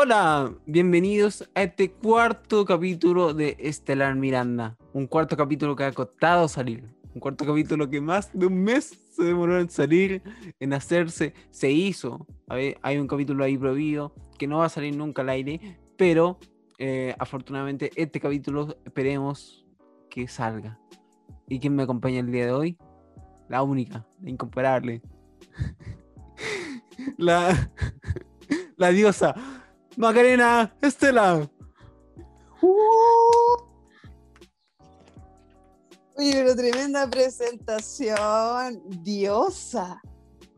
Hola, bienvenidos a este cuarto capítulo de Estelar Miranda. Un cuarto capítulo que ha costado salir. Un cuarto capítulo que más de un mes se demoró en salir, en hacerse. Se hizo. Hay un capítulo ahí prohibido que no va a salir nunca al aire, pero eh, afortunadamente este capítulo esperemos que salga. ¿Y quién me acompaña el día de hoy? La única, la incomparable. la, la diosa Macarena Estela. Oye, pero tremenda presentación, diosa.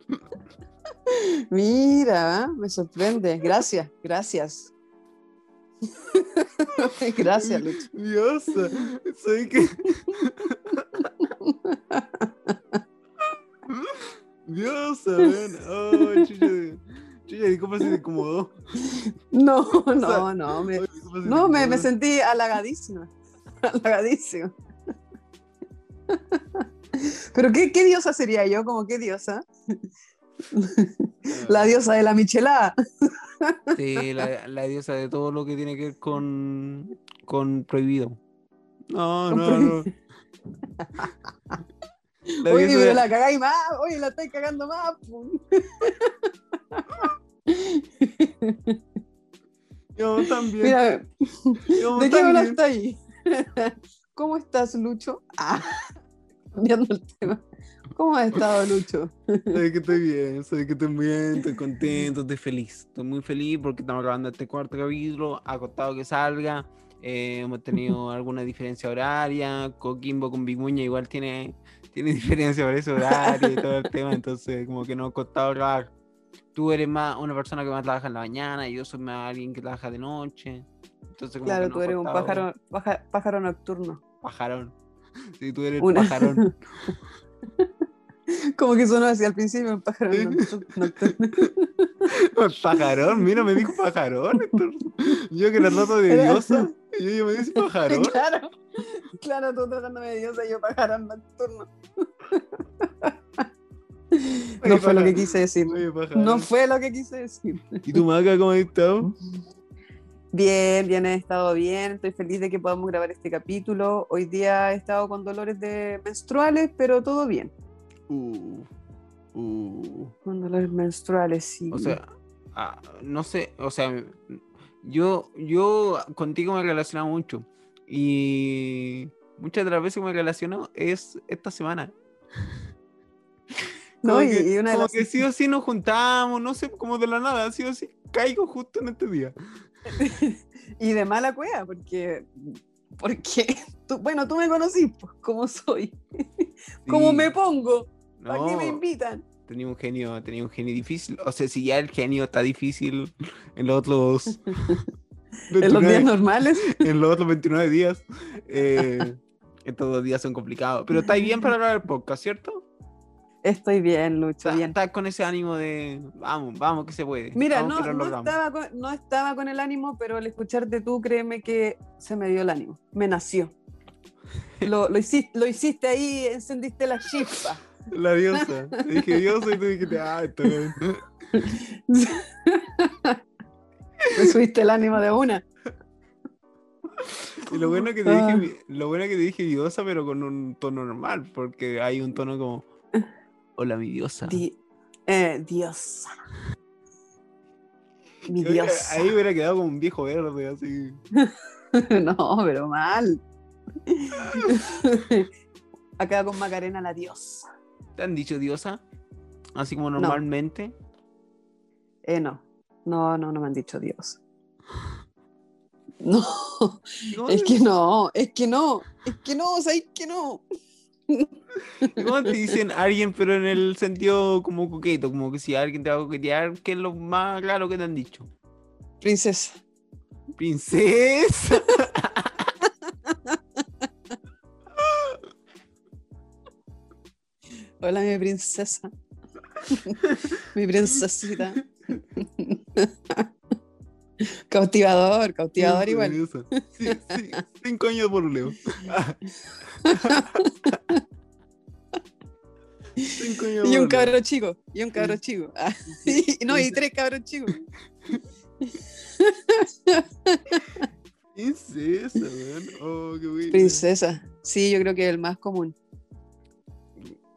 Mira, ¿eh? me sorprende. Gracias, gracias. gracias, Lucho. Diosa, soy que. Diosa, ven. Oh, chucha. ¿y cómo se te incomodó? No, sea, no, no. Me, Oye, ¿cómo se te no, me, me sentí halagadísima. Halagadísima. Pero ¿qué, qué diosa sería yo? ¿Como qué diosa? La diosa de la michelada. Sí, la, la diosa de todo lo que tiene que ver con, con prohibido. No, Con no, no. La Oye, diosa pero de- la cagáis más. Oye, la estáis cagando más. Yo también. Mira, yo ¿de qué hablaste ahí? ¿Cómo estás, Lucho? Ah, cambiando el tema. ¿Cómo has estado, Lucho? Sabes que estoy bien, sabes que estoy bien, estoy contento, estoy feliz. Estoy muy feliz porque estamos grabando este cuarto capítulo. Ha costado que salga. eh, hemos tenido alguna diferencia horaria. Coquimbo con Big Muña igual tiene, tiene diferencia por ese horario y todo el tema. Entonces, como que nos ha costado grabar. Tú eres más una persona que más trabaja en la mañana y yo soy más alguien que trabaja de noche. Entonces, como que Claro, tú eres un pájaro, paja- pájaro nocturno. Pajarón. Sí, tú eres Una- pajarón. Como que sonó así al principio, un pájaro noctu- nocturno. Pajarón, mira, me dijo pajarón. Yo que la trato de diosa, y ella me dice pajarón. claro, claro, tú tratándome de diosa y yo pájaro nocturno. No fue lo que quise decir. No fue lo que quise decir. ¿Y tu maca cómo has estado? Bien, bien, he estado bien. Estoy feliz de que podamos grabar este capítulo. Hoy día he estado con dolores de menstruales, pero todo bien. Uh, uh. Con dolores menstruales, sí. O sea, ah, no sé, o sea, yo, yo contigo me relacionado mucho. Y muchas de las veces que me relaciono es esta semana. No, Como y- que, y una de como las- que sí o sí nos juntamos, no sé, como de la nada, sí o sí caigo justo en este día. y de mala cueva, porque, porque tú, bueno, tú me conocís, pues, cómo soy, cómo Sí, me pongo, ¿para qué me no, invitan? tenía un genio, tenía un genio difícil. O sea, si ya el genio está difícil en los otros En los 29 días normales. en los otros 29 días, eh, estos dos días son complicados. Pero estáis bien para hablar del podcast, ¿cierto? Estoy bien, Lucho, Está- bien. Estás con ese ánimo de vamos, vamos que se puede. Mira, vamos no, no, logramos". estaba con, no estaba con el ánimo, pero al escucharte tú, créeme que se me dio el ánimo, me nació. Lo, lo, hiciste, lo hiciste ahí, encendiste la chispa. La diosa. Te dije diosa y tú dijiste, ah, está bien. Me subiste el ánimo de una. Y lo bueno que te Ah. dije, lo bueno que te dije diosa, pero con un tono normal, porque hay un tono como Hola mi diosa. Di- eh, diosa. Mi diosa. Ahí hubiera quedado como un viejo verde, así. No, pero mal. Acá con Macarena la diosa. ¿Te han dicho diosa? Así como No. normalmente. Eh, no. No, no, no me han dicho diosa. No, ¿Y ¿Cómo, es que no, es que no, es que no, ¿sabes que no? Cómo te dicen alguien, pero en el sentido como coqueto? Como que si alguien te va a coquetear, ¿qué es lo más raro que te han dicho? Princesa. Princesa. Hola, mi princesa. mi princesita. cautivador, cautivador igual. Sí, sí, cinco años por Leo. Cinco años Y un cabro chico, y un cabro chico. Ah, y- no, y tres cabros chicos. Princesa, weón. Oh, qué bueno. Princesa. Sí, yo creo que es el más común.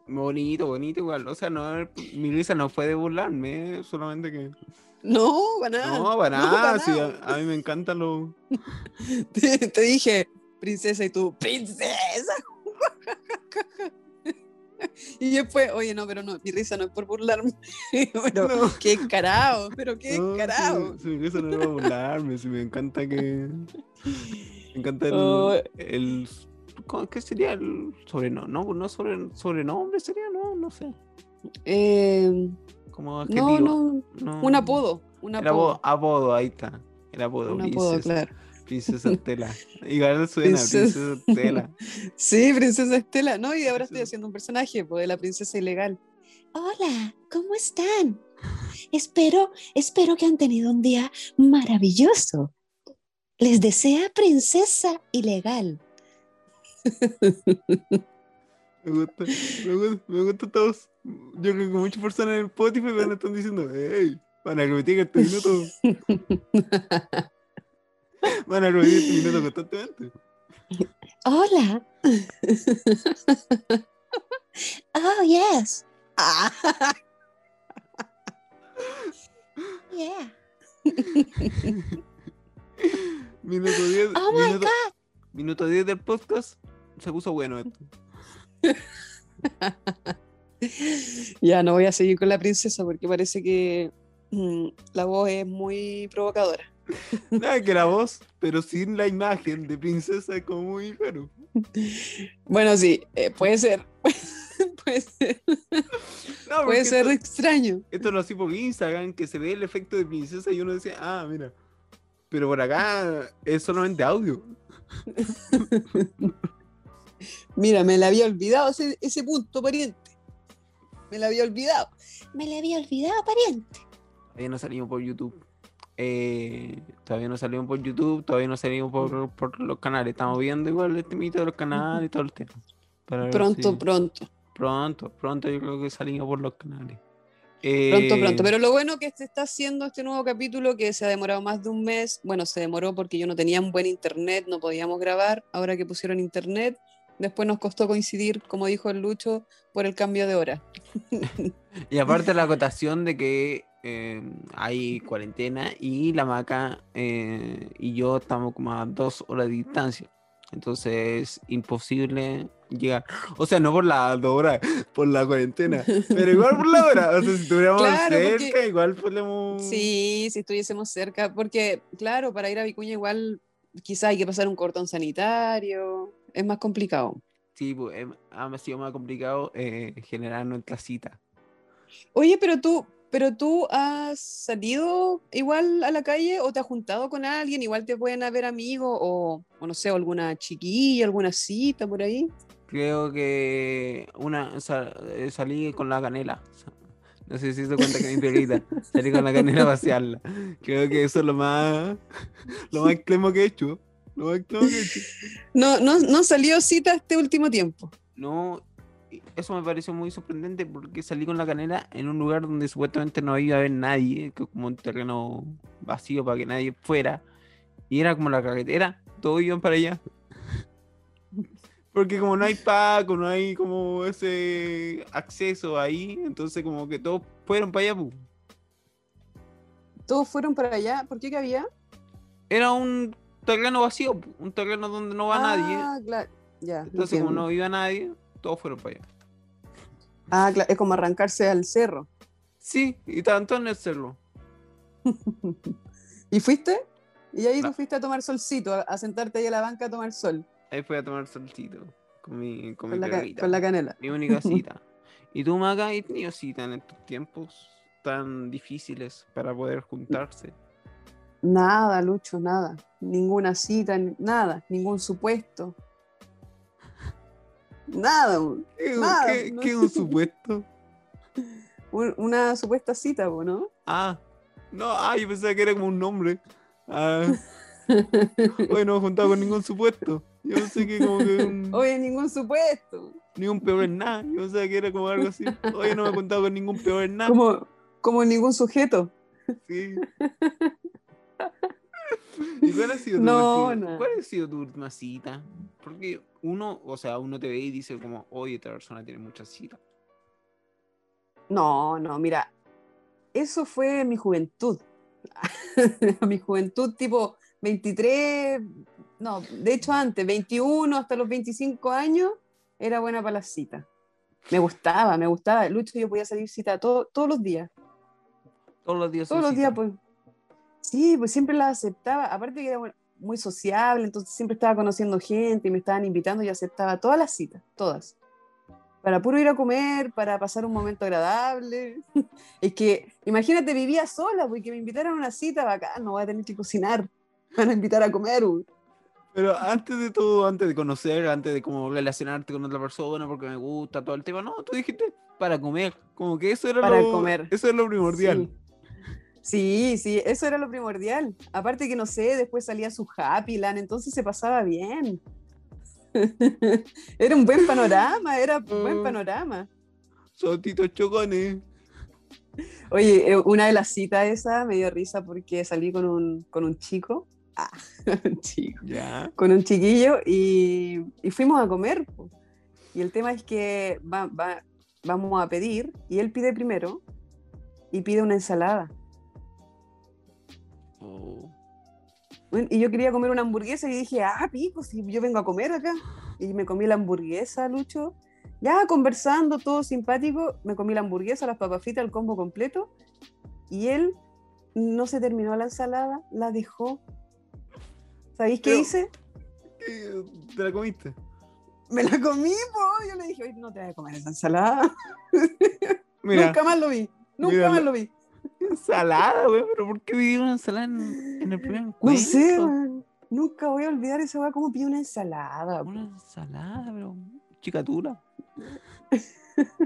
Bonito, bonito igual. O sea, no, mi risa no fue de burlarme, solamente que. No, para nada. No, para No, nada. sí, a, a mí me encantan los. Te, te dije, princesa, y tú, princesa. Y después, oye, no, pero no, mi risa no es por burlarme. Pero No. qué carao, pero qué No, carao. Si, si mi risa no era burlarme, si me encanta que. Me encanta el. Oh. el ¿cómo- ¿Qué sería el sobrenombre? No, no sobre, sobrenombre sería, no, no sé. Eh, Como no, adjetivo. no, No. un apodo. Un El apodo. apodo, ahí está. El apodo, Un apodo, princesa, claro. princesa Estela. Igual suena, Princesa. princesa Estela. Sí, princesa Estela, ¿no? Y ahora estoy haciendo un personaje pues, de la princesa ilegal. Hola, ¿cómo están? Espero, espero que han tenido un día maravilloso. Les desea princesa ilegal. Me gusta, me gusta, me gusta todos. Yo creo que muchas personas en el Spotify van a estar diciendo, hey, van a repetir este minuto. Van a repetir este minuto constantemente. Hola. oh, yes. Ah, Yeah. Minuto 10. Oh my minuto, minuto 10 del podcast. Se puso bueno esto. ya no voy a seguir con la princesa porque parece que mm, la voz es muy provocadora. Nada que la voz, pero sin la imagen de princesa es como muy raro. Bueno, sí, eh, puede ser. puede ser, No, puede ser esto, extraño. esto lo así por Instagram, que se ve el efecto de princesa y uno decía, ah, mira. Pero por acá es solamente audio. Mira, me la había olvidado ese, ese punto, pariente. Me la había olvidado. Me le había olvidado, pariente. Todavía no salimos por YouTube. Eh, todavía no salimos por YouTube, todavía no salimos por, por los canales. Estamos viendo igual el temito de los canales y todo el tema. Pronto, si- pronto. pronto, pronto yo creo que salimos por los canales. Pronto, Eh, pronto. Pero lo bueno que se está haciendo este nuevo capítulo, que se ha demorado más de un mes, bueno, se demoró porque yo no tenía un buen internet, no podíamos grabar. Ahora que pusieron internet, después nos costó coincidir, como dijo el Lucho, por el cambio de hora. Y aparte la acotación de que eh, hay cuarentena y la maca eh, y yo estamos como a dos horas de distancia. Entonces es imposible llegar. O sea, no por la dos horas, por la cuarentena. Pero igual por la hora. O sea, si estuviéramos Claro, cerca, porque- igual podemos. Sí, si estuviésemos cerca, porque claro, para ir a Vicuña igual quizás hay que pasar un cordón sanitario, es más complicado. Sí, pues, em, ha sido más complicado eh, generar nuestra cita. Oye, pero tú, pero tú has salido igual a la calle o te has juntado con alguien, igual te pueden haber amigos o, o no sé, alguna chiquilla, alguna cita por ahí. Creo que una sa- eh, salí con la canela. No sé si se cuenta que mi perrita. Salí con la canela a pasearla. Creo que eso es lo más lo más extremo que he hecho. No, no, no salió cita este último tiempo. No, eso me pareció muy sorprendente porque salí con la canela en un lugar donde supuestamente no iba a haber nadie, que como un terreno vacío para que nadie fuera. Y era como la carretera, todos iban para allá. Porque como no hay Paco, no hay como ese acceso ahí, entonces como que todos fueron para allá. pu. Todos fueron para allá. ¿Por qué que había? Era un terreno vacío, un terreno donde no va nadie. Ah, claro. Ya. Entonces como no iba nadie, todos fueron para allá. Ah, claro, es como arrancarse al cerro. Sí, y todos en el cerro. ¿Y fuiste? Y ahí No. tú fuiste a tomar solcito, a, sentarte ahí a la banca a tomar sol, Ahí fui a tomar solcito con mi, con mi la, con la canela. Mi única cita. ¿Y tú, Maca, has tenido cita en estos tiempos tan difíciles para poder juntarse? Nada, Lucho, nada. Ninguna cita, nada, ningún supuesto. Nada, un- ¿Qué, Nada, qué- no qué es un supuesto? un- una supuesta cita, ¿no? Ah, no, ah, yo pensaba que era como un nombre. Ah, oye, no me he juntado con ningún supuesto. Yo pensé que como que un, Oye, ningún supuesto. ni un peor en nada. Yo pensaba que era como algo así. Oye, no me he juntado con ningún peor en nada. Como, como ningún sujeto. Sí. ¿Y cuál ha sido tu, No, última, no. ¿cuál ha sido tu última cita? Porque uno, o sea, uno te ve y dice como, oye, esta persona tiene muchas citas. No, no, mira, eso fue mi juventud. mi juventud tipo 23, no, de hecho antes, 21 hasta los 25 años, era buena para las citas. Me gustaba, me gustaba. Lucho, yo podía salir cita todo- todos los días. Todos los días. Todos los días, citas. pues. Sí, pues siempre las aceptaba. Aparte que era muy sociable, entonces siempre estaba conociendo gente y me estaban invitando y aceptaba todas las citas, todas. Para puro ir a comer, para pasar un momento agradable. Es que, imagínate, vivía sola, porque me invitaran a una cita bacán, no voy a tener que cocinar. Me van a invitar a comer. uy. Pero antes de todo, antes de conocer, antes de como relacionarte con otra persona porque me gusta todo el tema, no, tú dijiste para comer, como que eso era Para lo comer. eso es lo primordial. Sí. Sí, sí, eso era lo primordial. Aparte que no sé, después salía su Happy Land, entonces se pasaba bien. era un buen panorama, era un buen Mm. panorama. Sotitos chocones. Oye, eh, una de las citas esa me dio risa porque salí con un, con un chico, ah, un chico, con un chiquillo y, y fuimos a comer. Y el tema es que va- va- vamos a pedir y él pide primero y pide una ensalada. Bueno, Y yo quería comer una hamburguesa y dije, ah, pico, si yo vengo a comer acá. Y me comí la hamburguesa, Lucho. Ya conversando, todo simpático, me comí la hamburguesa, las papas fritas, el combo completo. Y él no se terminó la ensalada, la dejó. ¿Sabéis qué Pero- hice? ¿Te la comiste? Me la comí, po. Yo le dije, oye, no te vas a comer esa ensalada. Mira, Nunca más lo vi. Nunca Mira, más lo vi. Ensalada, güey, pero ¿por qué viví una ensalada en, en el primer No encuentro? sé, man. Nunca voy a olvidar esa weá como pide una ensalada. Una ensalada, pero chicatura.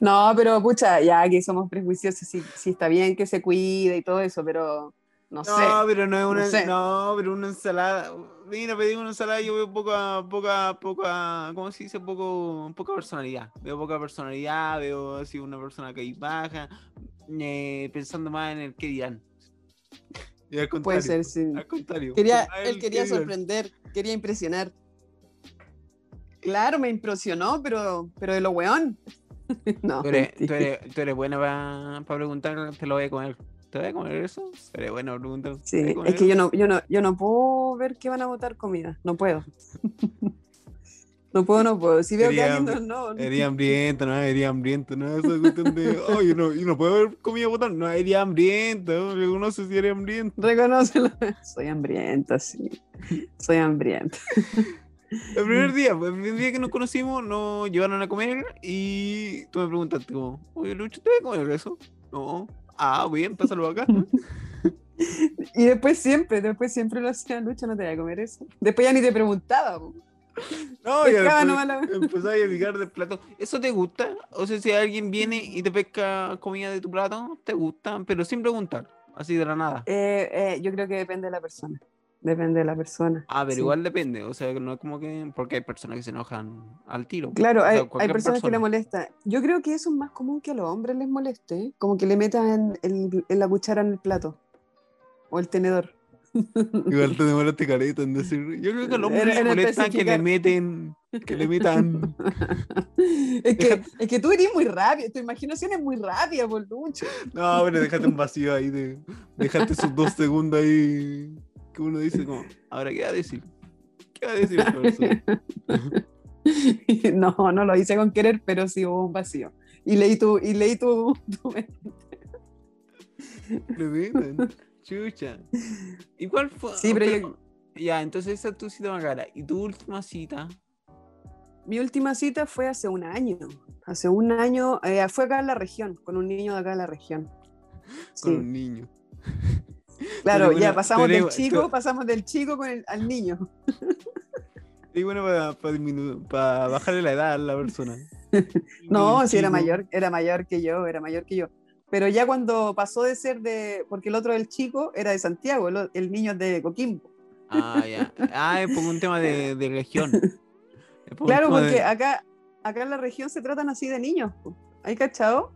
No, pero pucha, ya que somos prejuiciosos, sí, sí está bien que se cuide y todo eso, pero no, No, sé. pero no es una, no sé. no, pero una ensalada. Mira, pedí una ensalada y yo veo poca, poca, poca, ¿cómo se dice? Poco, poca personalidad. Veo poca personalidad, veo así una persona que ahí baja, eh, pensando más en el que dirán. Y al Puede ser, sí. Al contrario. Quería, él quería dirán. sorprender, quería impresionar. Claro, me impresionó, pero, pero de lo weón. No, Tú eres, tú eres, tú eres buena para preguntar, te lo voy a comer. ¿Te voy a comer eso? Buena para preguntar. ¿te voy a Sí, es que yo no, yo no, yo no puedo ver que van a botar comida, no puedo. No puedo, no puedo. Si veo que alguien no, no, hambriento, no, eres hambriento, no, esa cuestión de, oh, yo no, yo no puedo ver comida botar, no, eres hambriento, reconoce si eres hambriento. reconócelo. Soy hambrienta, sí. Soy hambrienta. El primer día, pues, el primer día que nos conocimos, nos llevaron a comer y tú me preguntaste como, oye Lucho, ¿te voy a comer eso? No. Ah, bien, pásalo acá. Y después siempre, después siempre lo hacía Lucha, no te voy a comer eso. Después ya ni te preguntaba. po. No, ya empezaba a picar del plato. ¿Eso te gusta? O sea, si alguien viene y te pesca comida de tu plato, te gusta, pero sin preguntar, así de la nada. Eh, eh, yo creo que depende de la persona. Depende de la persona. Ah, pero sí. igual depende, o sea, no es como que. Porque hay personas que se enojan al tiro. Claro, O sea, hay, personas que le molesta. Yo creo que eso es más común que a los hombres les moleste, como que le metan el- el- la cuchara en el plato o el tenedor. Igual te demoraste careta en decir. Yo creo que los molesta que le meten. Que le metan. es, que, es que tú eres muy rápido, tu imaginación es muy rápida, por Lucho. No, pero déjate un vacío ahí. De, déjate esos dos segundos ahí. Que uno dice, como, ahora, ¿qué va a decir? ¿Qué va a decir esta persona? no, no lo hice con querer, pero sí hubo un vacío. Y leí tu, y leí tu, tu mente. Chucha. ¿Y cuál fue? Sí, pero yo- Ya, entonces esa es tu cita más cara. ¿Y tu última cita? Mi última cita fue hace un año. Hace un año, eh, fue acá en la región, con un niño de acá en la región. Con un niño. claro, ya pasamos del igual- chico, tú- pasamos del chico con el, al niño. Y bueno, para bajarle la edad a la persona. No, sí era chico- mayor, era mayor que yo, era mayor que yo. Pero ya cuando pasó de ser de, porque el otro del chico era de Santiago, el, niño es de Coquimbo. Ah, ya. Ah, es por un tema de, de región. Por Claro, porque de- acá, acá en la región se tratan así de niños. ¿Hay cachado?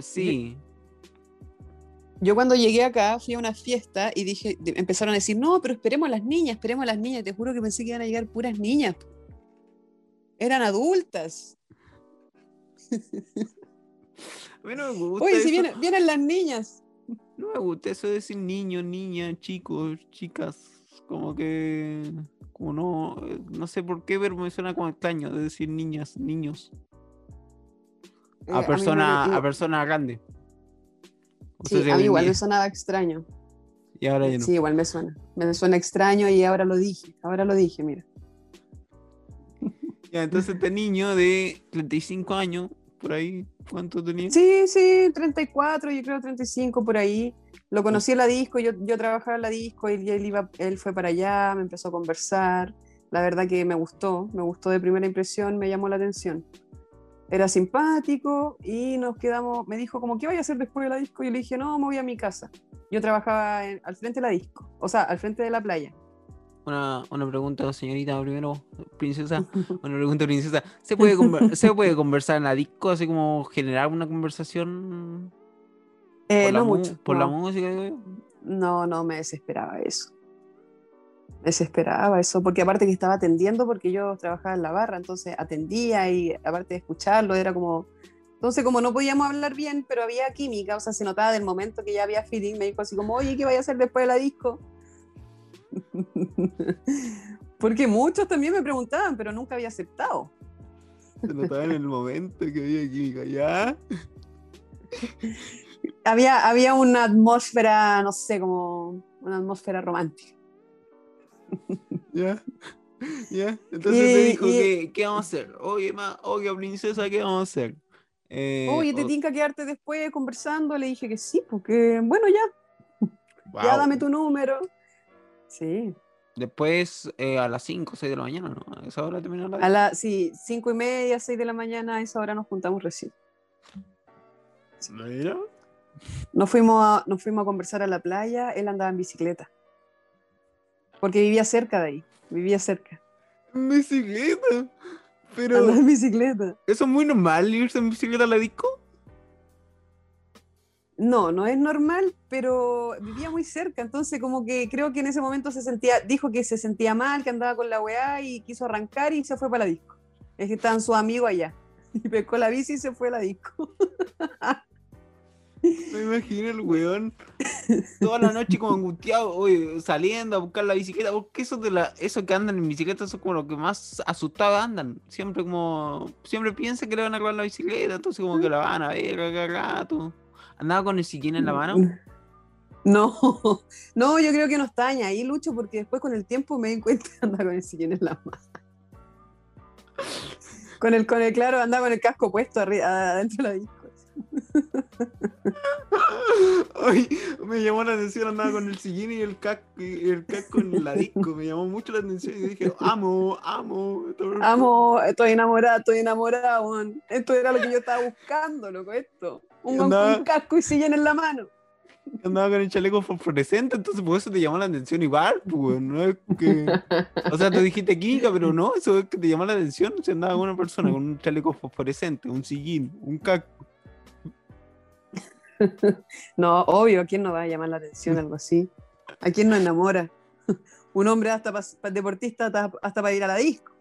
Sí. Yo cuando llegué acá fui a una fiesta y dije, empezaron a decir, no, pero esperemos a las niñas, esperemos a las niñas. Te juro que pensé que iban a llegar puras niñas. Eran adultas. A mí no me gusta Oye, eso. si vienen, vienen las niñas. No me gusta eso de decir niños, niñas, chicos, chicas. Como que. Como no. eh, No sé por qué, pero me suena como extraño de decir niñas, niños. Eh, A me- a persona grande. O Sí, a mí igual me sonaba extraño. Y ahora ya no. Sí, igual me suena. Me suena extraño y ahora lo dije. Ahora lo dije, mira. Ya, entonces este niño de 35 años, por ahí, ¿cuánto tenía? Sí, sí, 34, yo creo 35 por ahí. Lo conocí en la disco, yo, yo trabajaba en la disco y él, iba, él fue para allá, me empezó a conversar. La verdad que me gustó, me gustó de primera impresión, me llamó la atención. Era simpático y nos quedamos, me dijo como, ¿qué voy a hacer después de la disco? Y yo le dije, no, me voy a mi casa. Yo trabajaba en- al frente de la disco, o sea, al frente de la playa. Una, una pregunta, señorita, primero, princesa. Una pregunta, princesa. ¿Se puede, ¿Se puede conversar en la disco? Así como generar una conversación Eh, por, la, no mu- mucho. por la no. música? digo yo? No, no, me desesperaba eso. Me desesperaba eso, porque aparte que estaba atendiendo, porque yo trabajaba en la barra, entonces atendía y aparte de escucharlo, era como... Entonces, como no podíamos hablar bien, pero había química, o sea, se notaba del momento que ya había feeling, me dijo así como, oye, ¿qué vaya a hacer después de la disco? porque muchos también me preguntaban, pero nunca había aceptado. Se notaba en el momento que había química, ¿ya? Había, había una atmósfera, no sé, como una atmósfera romántica. ¿Ya? ¿Ya? Entonces Y- te dijo, y- que, ¿qué vamos a hacer? Oye, ma, oye, princesa, ¿qué vamos a hacer? Eh, Oye, ¿te o- tinca quedarte después conversando? Le dije que sí, porque, bueno, ya, ya dame tu número. Sí, Después eh, a las 5 o 6 de la mañana, ¿no? A esa hora termina la a las sí, cinco y media, seis de la mañana, a esa hora nos juntamos recién. Mira. Nos fuimos, a, nos fuimos a conversar a la playa, él andaba en bicicleta. Porque vivía cerca de ahí, vivía cerca. En bicicleta. Pero Andaba en bicicleta. eso es muy normal irse en bicicleta a la disco. No, no es normal, pero vivía muy cerca, entonces como que creo que en ese momento se sentía, dijo que se sentía mal, que andaba con la weá y quiso arrancar y se fue para la disco. Es que estaban sus amigos allá. Y pescó la bici y se fue a la disco. Me imagino el weón toda la noche como angustiado, oye, saliendo a buscar la bicicleta, porque eso de la, eso que andan en bicicleta son como los que más asustados andan. Siempre como, siempre piensan que le van a robar la bicicleta, entonces como que la van a ver cada rato. Andaba con el sillín en la mano. No, no, yo creo que no está ahí, Lucho, porque después con el tiempo me di cuenta que andaba con el sillón en la mano. Con el, con el, claro, andaba con el casco puesto arri- adentro de la disco. Ay, me llamó la atención, andaba con el sillín y el casco, y el casco en la disco, me llamó mucho la atención y dije, amo, amo. Amo, estoy enamorada, estoy enamorada, weón. Esto era lo que yo estaba buscando, loco, esto. Un, con casco y sillón en la mano. Andaba con el chaleco fosforescente, entonces por eso te llamó la atención igual, pues, no es que... O sea, te dijiste química, pero no, eso es que te llamó la atención, si andaba con una persona con un chaleco fosforescente, un sillín, un casco. No, obvio, ¿a quién no va a llamar la atención algo así? ¿A quién no enamora? Un hombre hasta pa- deportista hasta, hasta para ir a la disco.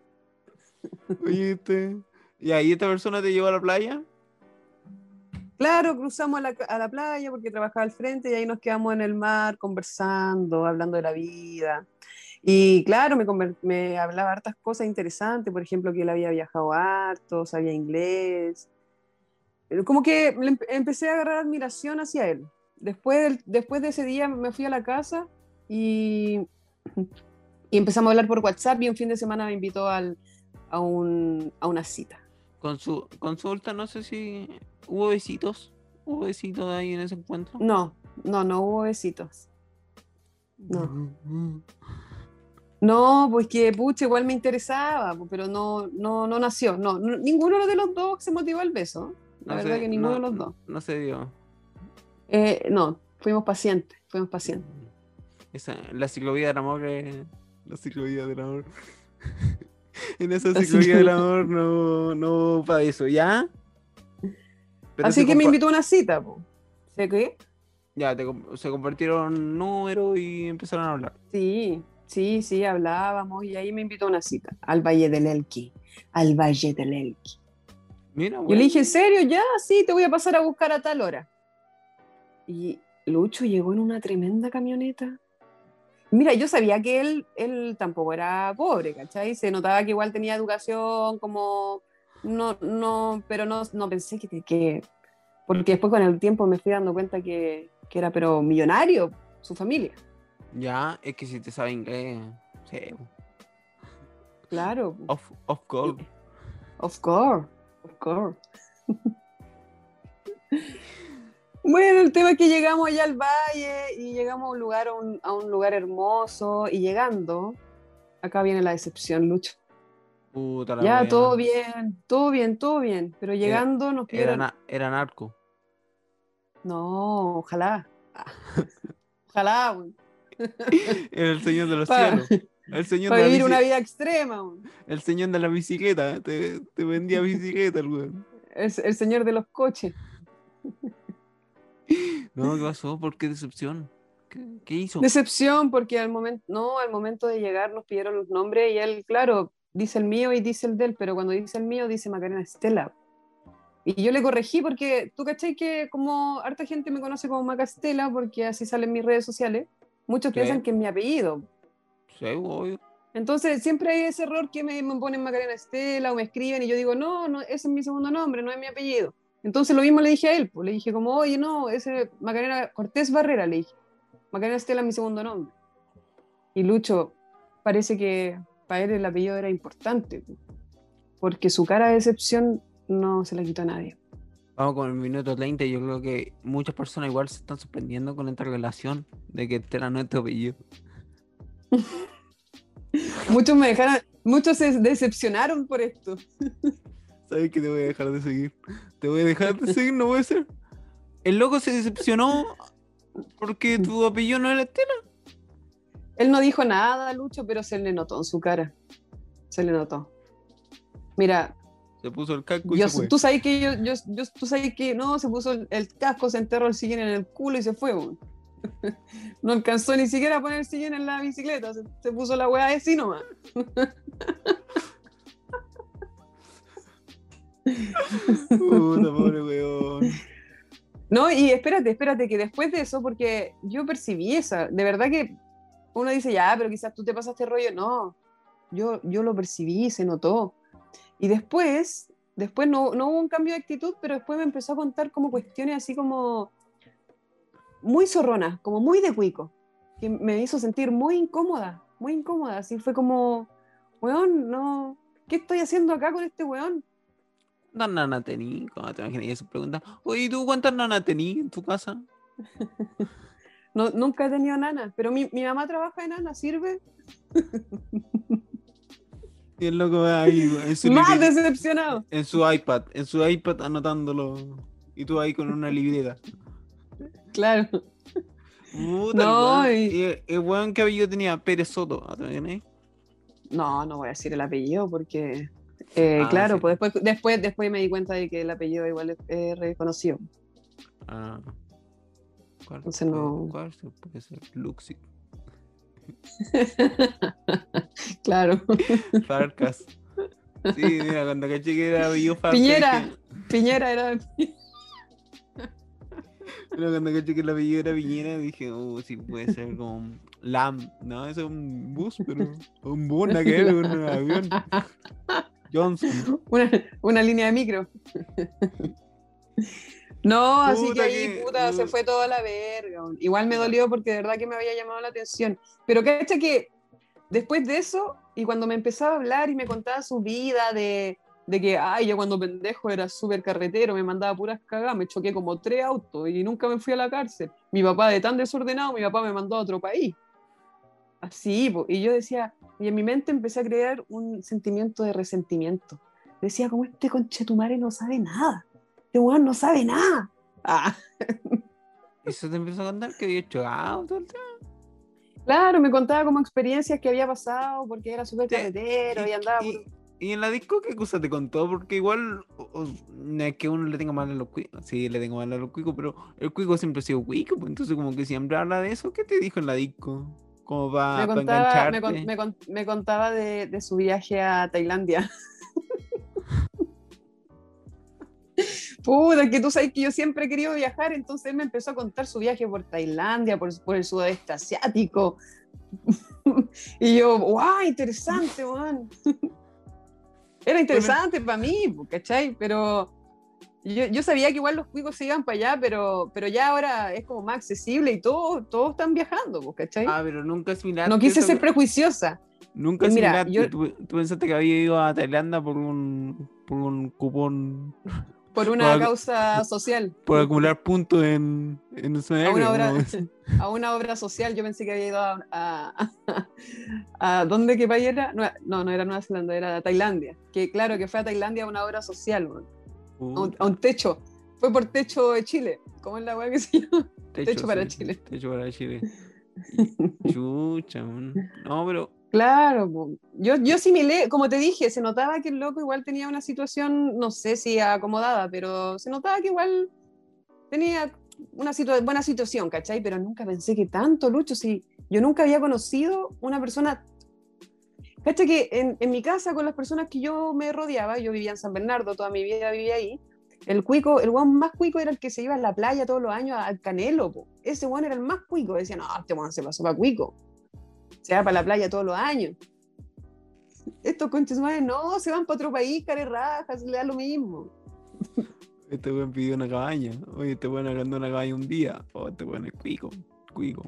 Oye, este... Y ahí esta persona te llevó a la playa. Claro, cruzamos a la, a la playa porque trabajaba al frente y ahí nos quedamos en el mar conversando, hablando de la vida. Y claro, me, me hablaba hartas cosas interesantes, por ejemplo, que él había viajado harto, sabía inglés. Como que empecé a agarrar admiración hacia él. Después, del- después de ese día me fui a la casa y, y empezamos a hablar por WhatsApp y un fin de semana me invitó al, a, un, a una cita. Con su consulta, no sé si hubo besitos. ¿Hubo besitos ahí en ese encuentro? No, no, no hubo besitos. No. No, pues que pucha, igual me interesaba, pero no, no, no nació. No, no- ninguno de los dos se motivó al beso. La No verdad se- que ninguno no- de los dos. No se dio. Eh, no, fuimos pacientes, fuimos pacientes. Esa, la ciclovía del amor es... La ciclovía del amor. en esa La ciclovía del amor no, no para eso, ¿ya? Pero Así que me invitó a una cita. po. ¿Sé qué? Ya, te se convirtieron números y empezaron a hablar. Sí, sí, sí, hablábamos y ahí me invitó a una cita al Valle del Elqui, al Valle del Elqui. Mira, Yo güey. le dije, ¿en serio? Ya, sí, te voy a pasar a buscar a tal hora. Y Lucho llegó en una tremenda camioneta. Mira, yo sabía que él, él tampoco era pobre, ¿cachai? Se notaba que igual tenía educación, como, no, no, pero no, no pensé que, que, porque después con el tiempo me fui dando cuenta que, que era, pero millonario, su familia. Ya, es que si te sabe inglés. Sí. Claro, Of, of course. of course, of course. Bueno, el tema es que llegamos allá al valle y llegamos a un lugar, a un, a un lugar hermoso y llegando, acá viene la decepción, Lucho. Puta la Ya, todo bien, todo bien, todo bien, pero llegando nos pidieron... era narco. No, ojalá. Ojalá, weón. Era el señor de los Pa- cielos. El señor, Para de vivir una vida extrema, weón. el señor de la bicicleta. Te, te vendía bicicleta, el el, el señor de los coches. No, ¿qué pasó? ¿Por qué decepción? ¿Qué, qué hizo? Decepción porque al momento, no, al momento de llegar nos pidieron los nombres y él, claro, dice el mío y dice el de él, pero cuando dice el mío dice Macarena Estela. Y yo le corregí porque tú cachai que como harta gente me conoce como Maca Estela porque así salen mis redes sociales, muchos Sí. piensan que es mi apellido. Sí, obvio. Entonces siempre hay ese error que me, me ponen Macarena Estela o me escriben y yo digo, no, no, ese es mi segundo nombre, no es mi apellido. Entonces lo mismo le dije a él, pues le dije como, oye, no, ese Macarena Cortés Barrera, le dije. Macarena Estela es mi segundo nombre. Y Lucho, parece que para él el apellido era importante, porque su cara de decepción no se la quitó a nadie. Vamos con el minuto 30 y yo creo que muchas personas igual se están sorprendiendo con esta relación de que Estela no es tu apellido. Muchos me dejaron, muchos se decepcionaron por esto. ¿Sabes que te voy a dejar de seguir? Te voy a dejar de seguir, no puede ser. El loco se decepcionó porque tu apellido no era Estela. Él no dijo nada, Lucho, pero se le notó en su cara. Se le notó. Mira, Se puso el casco y yo, se fue. tú sabes que yo, yo, yo- tú sabes que no, se puso el, el casco, se enterró el sillón en el culo y se fue. weón. No alcanzó ni siquiera a poner el sillón en la bicicleta, se, se puso la weá así nomás. Puta, pobre weón. No, y espérate, espérate, que después de eso, porque yo percibí esa, de verdad que uno dice, ya, pero quizás tú te pasaste rollo. No, yo, yo lo percibí, se notó. Y después, después no, no hubo un cambio de actitud, pero después me empezó a contar como cuestiones así como muy zorronas, como muy de cuico, que me hizo sentir muy incómoda, muy incómoda. Así fue como, weón, no, ¿qué estoy haciendo acá con este weón? ¿Cuántas nanas tení? Cuando te imaginas esa pregunta. Oye, ¿y ¿tú cuántas nanas tení en tu casa? No, nunca he tenido nana, pero mi, mi mamá trabaja en nana, ¿sirve? Y el loco ahí en su, Más libre- decepcionado. en su iPad, en su iPad anotándolo. Y tú ahí con una libreta. Claro. Puta, No, el weón. y- Y el- el weón que apellido tenía Pérez Soto. No, no voy a decir el apellido porque, eh, Ah, claro, sí. pues después, después, después me di cuenta de que el apellido igual es, es reconocido. Ah. ¿Cuál, Entonces no- ¿Cuál puede ser? Luxi. claro. Farcas. Sí, mira, cuando caché que era Farcas. Piñera. Piñera era. Pero cuando caché que el apellido era Piñera, dije, oh, sí, puede ser como Lam. No, eso es un bus, pero un bus, nada que ver, un avión. Johnson. Una, una línea de micro. No, así que ahí, que- puta, se fue toda la verga. Igual me dolió porque de verdad que me había llamado la atención. Pero cacha que después de eso, y cuando me empezaba a hablar y me contaba su vida de, de que, ay, yo cuando pendejo era súper carretero, me mandaba puras cagadas, me choqué como tres autos y nunca me fui a la cárcel. Mi papá de tan desordenado, mi papá me mandó a otro país. Así, y yo decía, y en mi mente empecé a crear un sentimiento de resentimiento. Decía, como este conchetumare no sabe nada. Este weón no sabe nada. Ah, se te empezó a contar que había chocado todo el tema. claro, me contaba como experiencias que había pasado porque era súper carretero y, andaba y, por- ¿Y en la disco qué cosa te contó? Porque igual o- no es que uno le tenga mal a los cuicos. Sí, le tengo mal a los cuicos, pero el cuico siempre ha sido cuico. Pues entonces, como que siempre habla de eso. ¿Qué te dijo en la disco? Como para me, contaba, engancharte. con- me con- me contaba de, de su viaje a Tailandia. Puta, que tú sabes que yo siempre he querido viajar, entonces él me empezó a contar su viaje por Tailandia, por, por el sudeste asiático. y yo, ¡guau! Interesante, man. Era interesante para mí, ¿cachai? Pero yo, yo sabía que igual los cuicos se iban para allá, pero, pero ya ahora es como más accesible y todos todos están viajando, po, ¿cachai? Ah, pero nunca asimilaste. no quise ser que- prejuiciosa. Nunca Pues mira, yo- ¿Tú, tú pensaste que había ido a Tailandia por un, por un cupón. por una Por- causa social. Por acumular puntos en, en a una, ¿no? obra, a una obra social. Yo pensé que había ido a. a, a- ¿Dónde qué país era? No, no era Nueva Zelanda, era Tailandia. Que claro, que fue a Tailandia a una obra social, weón, a, un, a un techo. Fue por techo de Chile. ¿Cómo es la weá que se llama? techo para Chile. Techo para Chile. Chucha, man. No, pero. Claro, yo, yo asimilé, como te dije, se notaba que el loco igual tenía una situación, no sé si acomodada, pero se notaba que igual tenía una situa- buena situación, ¿cachai? Pero nunca pensé que tanto, Lucho, si yo nunca había conocido una persona... ¿Cachai? Que en, en mi casa, con las personas que yo me rodeaba, yo vivía en San Bernardo, toda mi vida vivía ahí, el cuico, el guan más cuico era el que se iba a la playa todos los años al Canelo, po. ese guan era el más cuico, decía, no, este guan se pasó para cuico se va para la playa todos los años. Estos conches madres no, se van para otro país, care rajas, le da lo mismo. Este weón pidió una cabaña. Oye, este weón agrandó una cabaña un día. Oh, este weón es cuico. Cuico.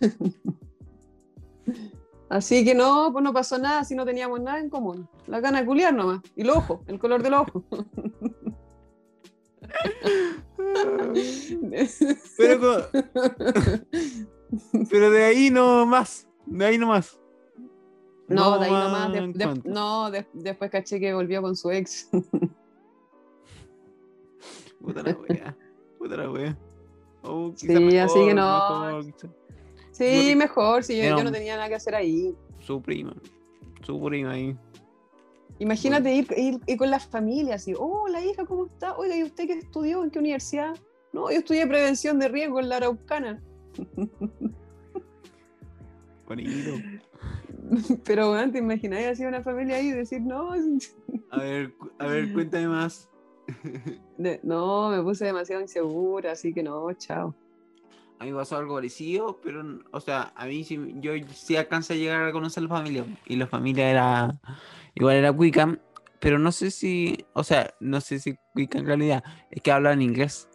Así que no, pues no pasó nada si no teníamos nada en común. La gana de culiar nomás. Y el ojo, el color del ojo. Pero, pero de ahí no más. De ahí no más. No, de ahí más nomás. de- no, de- después caché que volvió con su ex. Puta la wea. Puta la wea. Oh, Sí, así que no. Sí, mejor, si yo, no tenía nada que hacer ahí. Su prima. Su prima ahí. Imagínate ir, ir, ir con la familia, así, oh, la hija, ¿cómo está? Oiga, ¿y usted qué estudió? ¿En qué universidad? No, yo estudié prevención de riesgo en la Araucana. Bonito. Pero bueno, te imagináis así una familia ahí y decir, no, A ver, a ver, cuéntame más. no, me puse demasiado insegura, así que no, chao. A mí me pasó algo parecido, pero, o sea, a mí sí, yo sí alcancé a llegar a conocer la familia. Y la familia era, igual era cuica, pero no sé si, o sea, no sé si cuica en realidad, es que hablan inglés.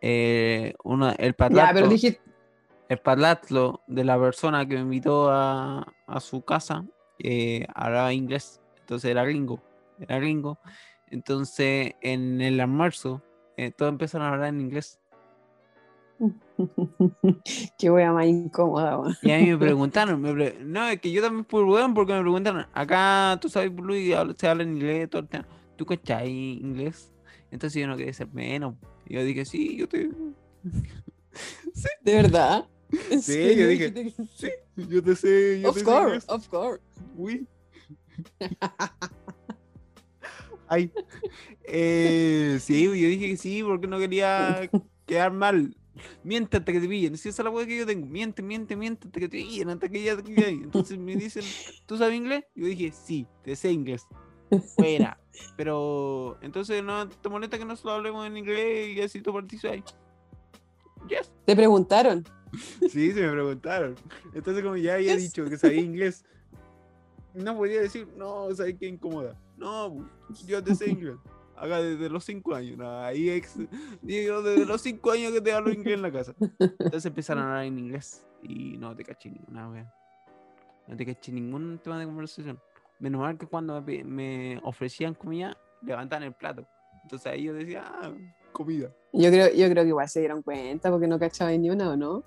Eh, uno, el Ya, parlato, pero dije, el parlatlo de la persona que me invitó a, a su casa eh, hablaba inglés, entonces era gringo, era gringo. Entonces en el almuerzo eh, todos empezaron a hablar en inglés. qué wea más incómoda. Y a mí me preguntaron, me pre- no, es que yo también por weón, porque me preguntaron, acá tú sabes, Luis, se habla en inglés, todo el tema. ¿Tú cachai inglés? Entonces yo no quería ser menos. Y yo dije, sí, yo te... ¿De verdad? ¿En Sí, yo dije, sí, yo te sé, yo Of te sé course, inglés. of course. Uy. Ay. Eh, sí, yo dije que sí, porque no quería quedar mal. Miente hasta que te pillen. Si esa es la weá que yo tengo. Miente, miente, miente hasta que te pillen, hasta que ya te pillen. Entonces me dicen, ¿tú sabes inglés? Yo dije, sí, te sé inglés. Fuera. Pero, entonces, ¿no te molesta que nosotros hablemos en inglés y así tú participas ahí? Yes. Te preguntaron. Sí, se me preguntaron. Entonces, como ya había Yes. dicho que sabía inglés, no podía decir, no, sabes qué incomoda. No, yo te sé inglés. Acá desde los 5 años. No, ahí ex, digo, desde los 5 años que te hablo inglés en la casa. Entonces empezaron a hablar en inglés y no te caché ninguna wea. No te caché ningún tema de conversación. Menos mal que cuando me, me ofrecían comida, levantaban el plato. Entonces ahí yo decía, ah, comida. Yo creo, yo creo que igual se dieron cuenta porque no cachaban ni una o no.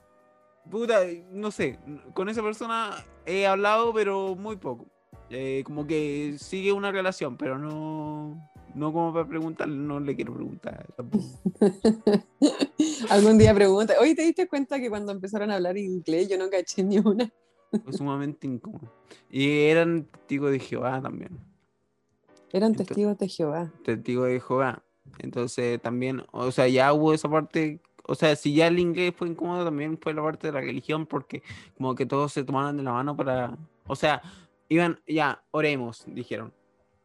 Puta, no sé, con esa persona he hablado, pero muy poco. Eh, como que sigue una relación, pero no, no como para preguntar, no le quiero preguntar tampoco. Algún día pregunta, oye, ¿te diste cuenta que cuando empezaron a hablar inglés yo no caché ni una? Fue sumamente incómodo. Y eran testigos de Jehová también. Eran testigos de Jehová. testigo de Jehová. Entonces también, o sea, ya hubo esa parte, o sea, si ya el inglés fue incómodo, también fue la parte de la religión, porque como que todos se tomaban de la mano para, o sea, iban, ya, oremos, dijeron.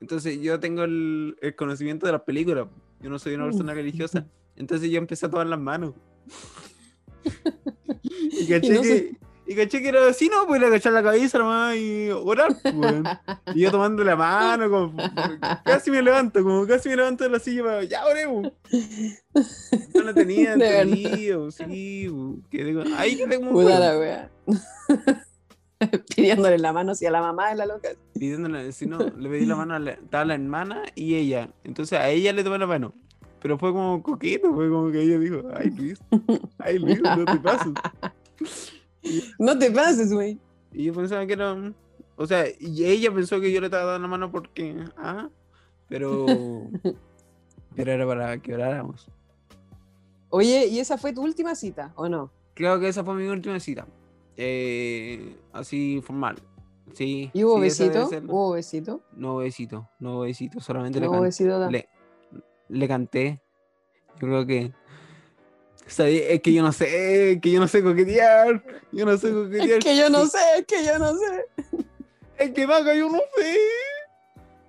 Entonces yo tengo el, el conocimiento de las películas, yo no soy una persona religiosa, entonces yo empecé a tomar las manos. y caché, no que, y caché que era así, no, pues agachar la cabeza nomás y orar, pues. Y yo tomando la mano, como casi me levanto, como casi me levanto de la silla para ya oremos. No lo tenía entendido, sí, bu, quedé con- ahí quedé como un Pidiéndole la mano hacia la mamá de la loca. pidiéndole, si no, le pedí la mano a la, estaba la hermana y ella, entonces a ella le tomé la mano. Pero fue como coqueto, fue como que ella dijo, ay Luis, ay Luis, no te pases. No te pases, güey. Y yo pensaba que era. O sea, y ella pensó que yo le estaba dando la mano porque. Ah, pero. pero era para que oráramos. Oye, ¿y esa fue tu última cita o no? Creo que esa fue mi última cita. Eh, así formal. Sí. ¿Y hubo sí, besito? ¿Hubo besito? No besito, no besito, solamente ¿No le, can- besito? le, le canté. Yo creo que. Es que yo no sé, es que yo no sé coquetear. Yo no sé coquetear. Es que yo no sé, es que yo no sé. Es que vaca, yo no sé.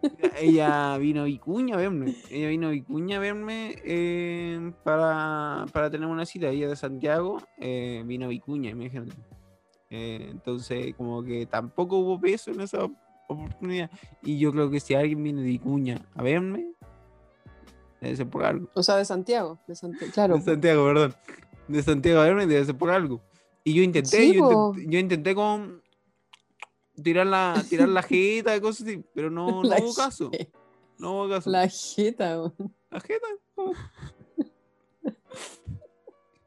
Ella vino a Vicuña a verme. Ella vino a Vicuña a verme eh, para, para tener una cita. Ella de Santiago eh, vino a Vicuña, imagínate. Eh, entonces, como que tampoco hubo peso en esa oportunidad. Y yo creo que si alguien viene de Vicuña a verme, debe ser por algo. O sea, de Santiago. De Santiago. Claro. De Santiago, perdón. De Santiago a verme debe ser por algo. Y yo intenté, Sí, yo, po. intenté yo intenté con tirar la, tirar la jeta y cosas así, pero no, no hubo caso. No hubo caso. La jeta. La jeta. no.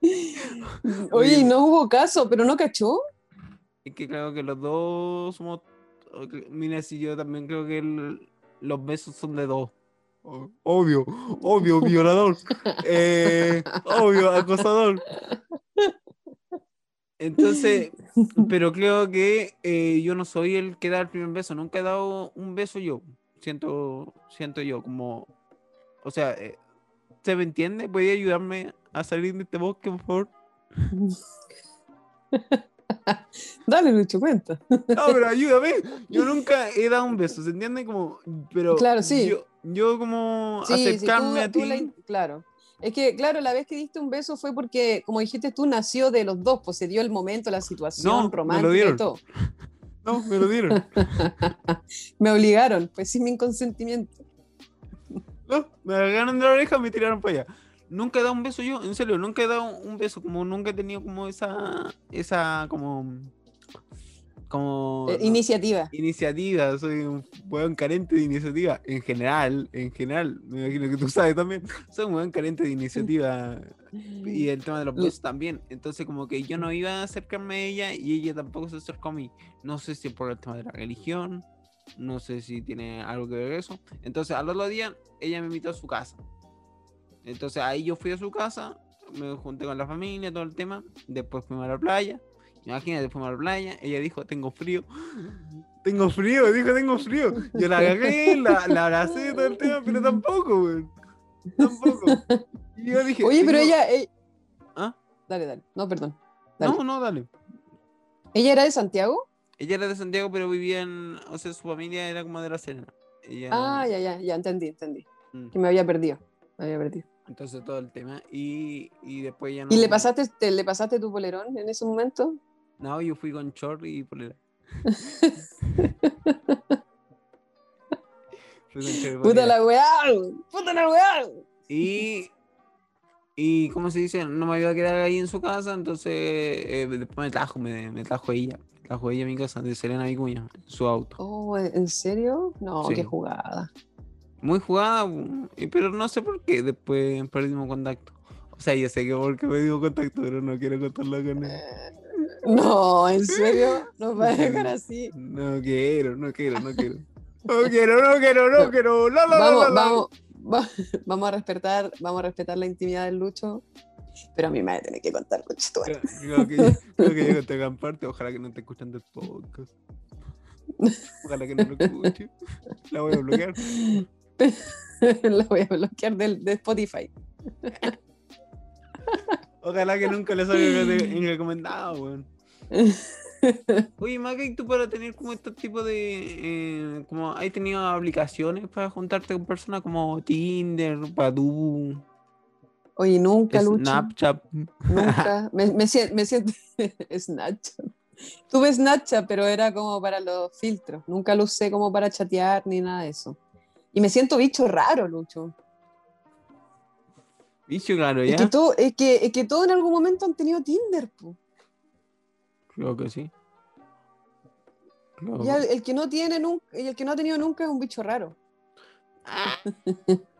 Oye, no hubo caso, pero no cachó. Es que creo que los dos somos. Mira, si yo también creo que el- los besos son de dos. Obvio, obvio, violador. Eh, obvio, acosador. Entonces, pero creo que eh, yo no soy el que da el primer beso. Nunca he dado un beso yo. Siento, siento yo como. O sea, eh, ¿se me entiende? ¿Puede ayudarme a salir de este bosque, por favor? Dale, Lucho, cuenta. No, pero ayúdame. Yo nunca he dado un beso, ¿se entiende? Como, pero Claro, sí. Yo, yo como Sí, sí, acercarme tú- a ti. la claro. Es que, claro, la vez que diste un beso fue porque, como dijiste tú, nació de los dos, pues se dio el momento, la situación No, me lo romántica y dieron. todo. No, me lo dieron. Me obligaron, pues sin mi consentimiento. No, me agarraron de la oreja y me tiraron para allá. Nunca he dado un beso yo, en serio, nunca he dado un beso, como nunca he tenido como esa, esa, como, como... Eh, no, iniciativa. iniciativa, soy un weón carente de iniciativa, en general, en general, me imagino que tú sabes también, soy un weón carente de iniciativa y el tema de los Lo- besos también, entonces como que yo no iba a acercarme a ella y ella tampoco se acercó a mí, no sé si por el tema de la religión, no sé si tiene algo que ver eso, entonces al otro día ella me invitó a su casa, entonces ahí yo fui a su casa, me junté con la familia, todo el tema, después fuimos a la playa, imagínate, fuimos a la playa, ella dijo, tengo frío, tengo frío, dijo, tengo frío, yo la agarré, la, la abracé, todo el tema, pero tampoco, weón, tampoco, y yo dije, Oye, pero tengo- ella. eh, ¿Ah? Dale, dale. No, perdón. Dale. No, no, dale. ¿Ella era de Santiago? Ella era de Santiago, pero vivía en. O sea, su familia era como de la Serena. Ella, Ah, ya, ya, ya, entendí, entendí. Mm, Que me había perdido. Me había perdido. Entonces todo el tema. Y, y después ya no. ¿Y le pasaste, te- le pasaste tu polerón en ese momento? No, yo fui con short y polera. Puta la weá, puta la weá. Y. Y, ¿cómo se dice? No me iba a quedar ahí en su casa, entonces eh, después me trajo, me, me trajo ella. Me trajo ella a mi casa, de Serena Vicuña, en su auto. Oh, ¿en serio? No, Sí. qué jugada. Muy jugada, pero no sé por qué después perdimos contacto. O sea, yo sé que porque perdimos contacto, pero no quiero contarlo con él. No, ¿en serio? Nos va a dejar así. No quiero, no quiero, no quiero. No quiero, no quiero, no quiero. La, Vamos, la, vamos, va- vamos a respetar, vamos a respetar la intimidad del Lucho. Pero a mí me va a tener que contar, Lucho. Creo, creo que, creo que llego a esta gran parte. Ojalá que no esté escuchando el podcast. Ojalá que no lo escuche. La voy a bloquear. La voy a bloquear del, de Spotify. Ojalá que nunca le salga en recomendado, weón. Oye, Maca, ¿y tú para tener como este tipo de. eh, como ¿Has tenido aplicaciones para juntarte con personas como Tinder, Badoo, Oye, nunca, Lucho. Snapchat? Nunca. Me, me me siento. Snapchat. Tuve Snapchat, pero era como para los filtros. Nunca lo usé como para chatear ni nada de eso. Y me siento bicho raro, Lucho. Bicho, Es ya. que, todo, es, que, es que todos en algún momento han tenido Tinder. po. Creo que sí. Creo Ya el, que- el que no tiene nunca, y el que no ha tenido nunca es un bicho raro.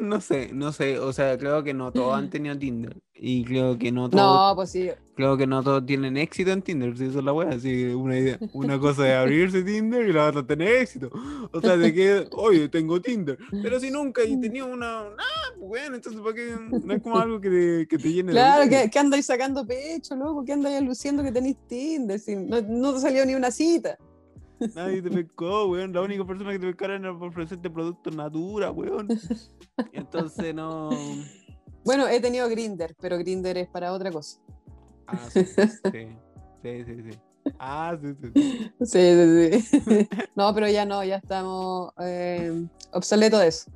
No sé, no sé. O sea, creo que no todos han tenido Tinder. Y creo que no todos, No, pues sí. creo que no todos tienen éxito en Tinder. Si eso es la wea. Así que una idea. Una cosa es abrirse Tinder y la otra tener éxito. O sea, de que, oye, tengo Tinder. Pero si nunca he tenido una. Ah, bueno, entonces ¿para qué? No es como algo que te, que te llene Claro, de. que, que andáis sacando pecho, loco, que andáis luciendo que tenéis Tinder, si no, no te salió ni una cita. Nadie te pescó, weón. La única persona que te pescaron era por ofrecerte productos natura, weón. Entonces no. Bueno, he tenido Grinder, pero Grinder es para otra cosa. Ah, sí. Sí, sí, sí. sí. Ah, sí, sí. sí. Sí, sí, sí. no, pero ya no, ya estamos eh, obsoleto de eso.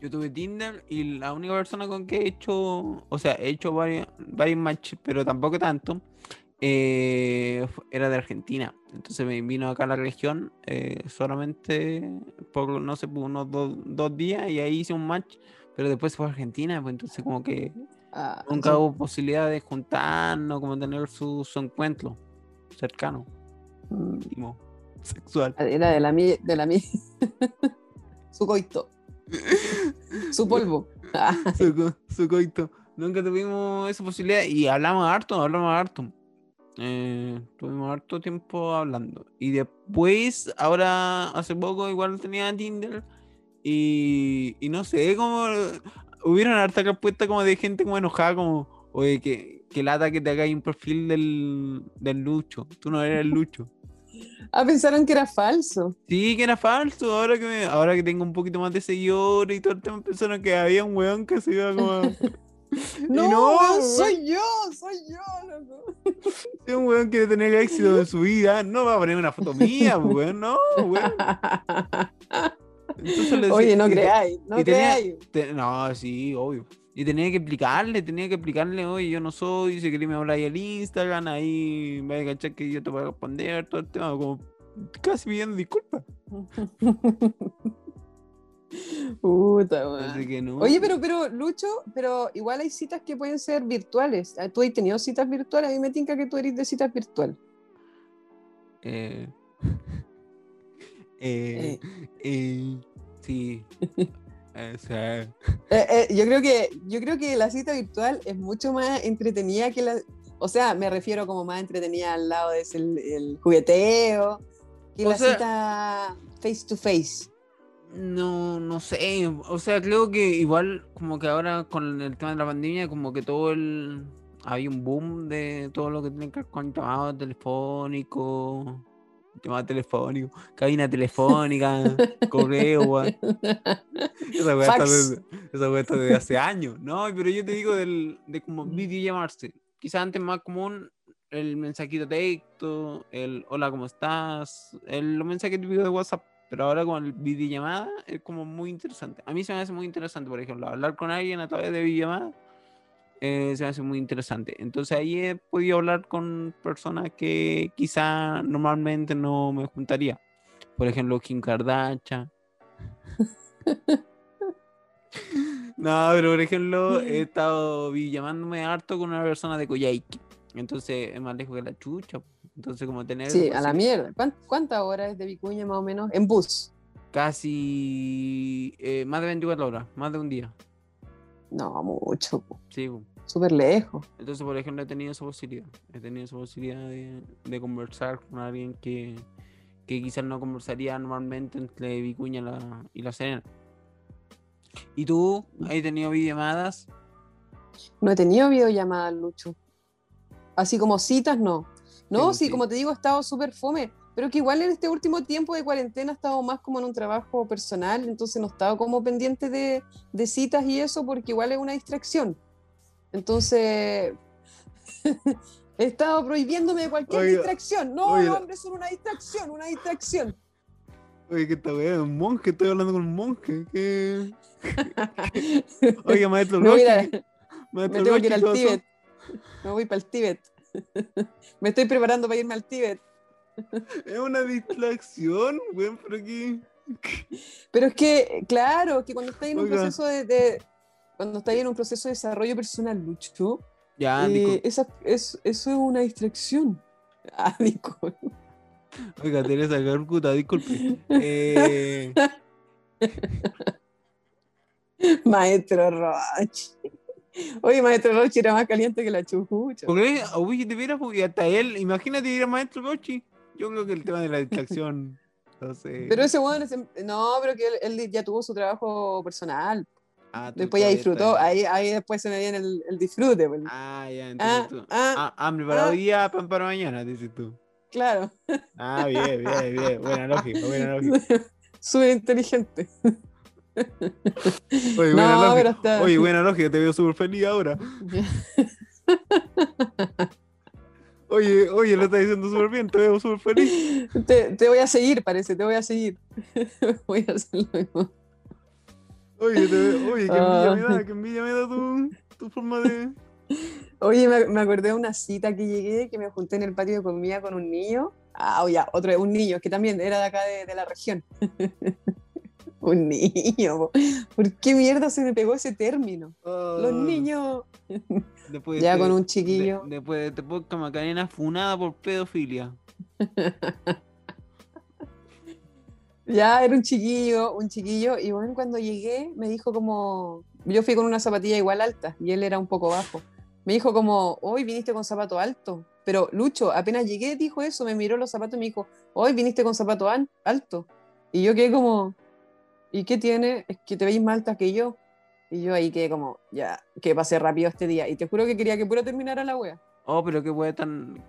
Yo tuve Tinder y la única persona con que he hecho, o sea, he hecho varios, varios matches, pero tampoco tanto, eh, era de Argentina. Entonces me vino acá a la región eh, solamente por, no sé, por unos do- dos días y ahí hice un match, pero después fue a Argentina, pues entonces como que Ah, nunca sí. hubo posibilidad de juntarnos, como tener su, su encuentro cercano, Mm, íntimo, sexual. Era de la mía, de la mía. Su coito. Su polvo. Ah, su, su coito. Nunca tuvimos esa posibilidad y hablamos harto, hablamos harto. Eh, tuvimos harto tiempo hablando. Y después, ahora hace poco igual tenía Tinder y, y no sé, como hubieron harta respuesta como de gente como enojada, como, oye, que, que lata que te hagáis un perfil del, del Lucho. Tú no eres el Lucho. Ah, pensaron que era falso. Sí, que era falso. Ahora que, me- ahora que tengo un poquito más de seguidores y todo el tema, pensaron que había un weón que se iba como. No, no, soy yo, soy yo, loco. Si un weón quiere tener éxito en su vida, no va a poner una foto mía, weón, no, weón. Entonces Oye, no creáis, no creáis. te- no, sí, obvio. Y tenía que explicarle, tenía que explicarle, oye, yo no soy, si queréis me habláis al Instagram, ahí me voy a cachar que yo te voy a responder, todo el tema, como casi pidiendo disculpas. Puta. Así que no. Oye, pero, pero, Lucho, pero igual hay citas que pueden ser virtuales. Ah, ¿Tú has tenido citas virtuales? A mí me tinca que tú eres de citas virtuales. Eh, eh, eh, sí. Eh, sí. Eh, eh, yo creo que yo creo que la cita virtual es mucho más entretenida que la o sea me refiero como más entretenida al lado de ese, el, el jugueteo que O la sea- cita face to face No, no sé. O sea, creo que igual como que ahora con el tema de la pandemia, como que todo el... Hay un boom de todo lo que tiene que ver con llamados telefónicos, llamadas telefónicos, cabina telefónica, correo. Esa weá está desde, está hace años. No, pero yo te digo del, de como videollamarse. Quizás antes más común el mensajito texto, el hola, ¿cómo estás? El, los mensajes típicos de WhatsApp. Pero ahora con el videollamada es como muy interesante. A mí se me hace muy interesante, por ejemplo, hablar con alguien a través de videollamada eh, se me hace muy interesante. Entonces ahí he podido hablar con personas que quizá normalmente no me juntaría. Por ejemplo, Kim Kardashian. No, pero por ejemplo, he estado vi- llamándome harto con una persona de Coyhaique. Entonces es más lejos que la chucha. Entonces, como tener. sí a la mierda ¿Cuán- ¿cuántas horas es de Vicuña más o menos? en bus Casi. eh, más de 24 horas, más de un día. no mucho. Sí, súper lejos Entonces, por ejemplo, he tenido esa posibilidad. He tenido esa posibilidad de, de conversar con alguien que, que quizás no conversaría normalmente entre Vicuña la- y la Serena. ¿Y tú? ¿Has tenido videollamadas? no he tenido videollamadas Lucho así como citas no no Sí, como te digo he estado súper fome pero que igual en este último tiempo de cuarentena he estado más como en un trabajo personal, entonces no he estado como pendiente de, de citas y eso, porque igual es una distracción. Entonces, he estado prohibiéndome de cualquier Oiga, distracción. No, oiga. los hombres son una distracción, una distracción. Oye, que esta weá un monje, estoy hablando con un monje. ¿qué? Oye, maestro Me voy, a Rochi, ir a- maestro me tengo que ir al. Tíbet. Me voy para el Tíbet. Me estoy preparando para irme al Tíbet. Es una distracción, weón, pero aquí. Pero es que, claro, que cuando estáis en un proceso de, de- cuando estáis en un proceso de desarrollo personal, Lucho, Ya, eh, esa, es, eso es una distracción. Ah, Nico. Oiga, Teresa Calcuta, disculpe. Eh, Maestro Roche. Oye, Maestro Roche era más caliente que la chucha. ¿Por qué? Uy, de veras, porque hasta él, imagínate ir a maestro Rochi. Yo creo que el tema de la distracción. No sé. Pero ese bueno, no, pero que él, él ya tuvo su trabajo personal. Ah, Después ya disfrutó. Ahí, ahí después se me viene el, el disfrute. pues. Ah, ya, Ah, entonces tú. ah, Ah, hambre para ah. hoy día, pan para mañana, dices tú. Claro. Ah, bien, bien, bien. Buena lógica, buena lógica. Súper inteligente. Oye, No, buena lógica. pero está- Oye, buena lógica, te veo súper feliz ahora. Oye, oye, lo estás diciendo súper bien, te veo súper feliz. Te, te voy a seguir, parece, te voy a seguir. voy a hacer lo mismo. Oye, te veo- oye, qué envidia me Ah. da, qué envidia me da tu, tu forma de. Oye, me, me acordé de una cita que llegué, que me junté en el patio de comida con un niño. Ah, oye, otro, un niño, que también era de acá de, de la región. un niño. po. ¿Por qué mierda se me pegó ese término? Los Ah, niños. Después Ya de- con un de- chiquillo. después de este podcast, Macarena funada por pedofilia. Ya era un chiquillo, un chiquillo. Y bueno, cuando llegué, me dijo como. Yo fui con una zapatilla igual alta y él era un poco bajo. Me dijo como, hoy viniste con zapato alto. Pero Lucho, apenas llegué, dijo eso, me miró los zapatos y me dijo, hoy viniste con zapato alto. Y yo quedé como, ¿y qué tiene? Es que te veis más alta que yo. Y yo ahí quedé como, ya, que pasé rápido este día. Y te juro que quería que puro terminara la wea. Oh, pero qué wea tan.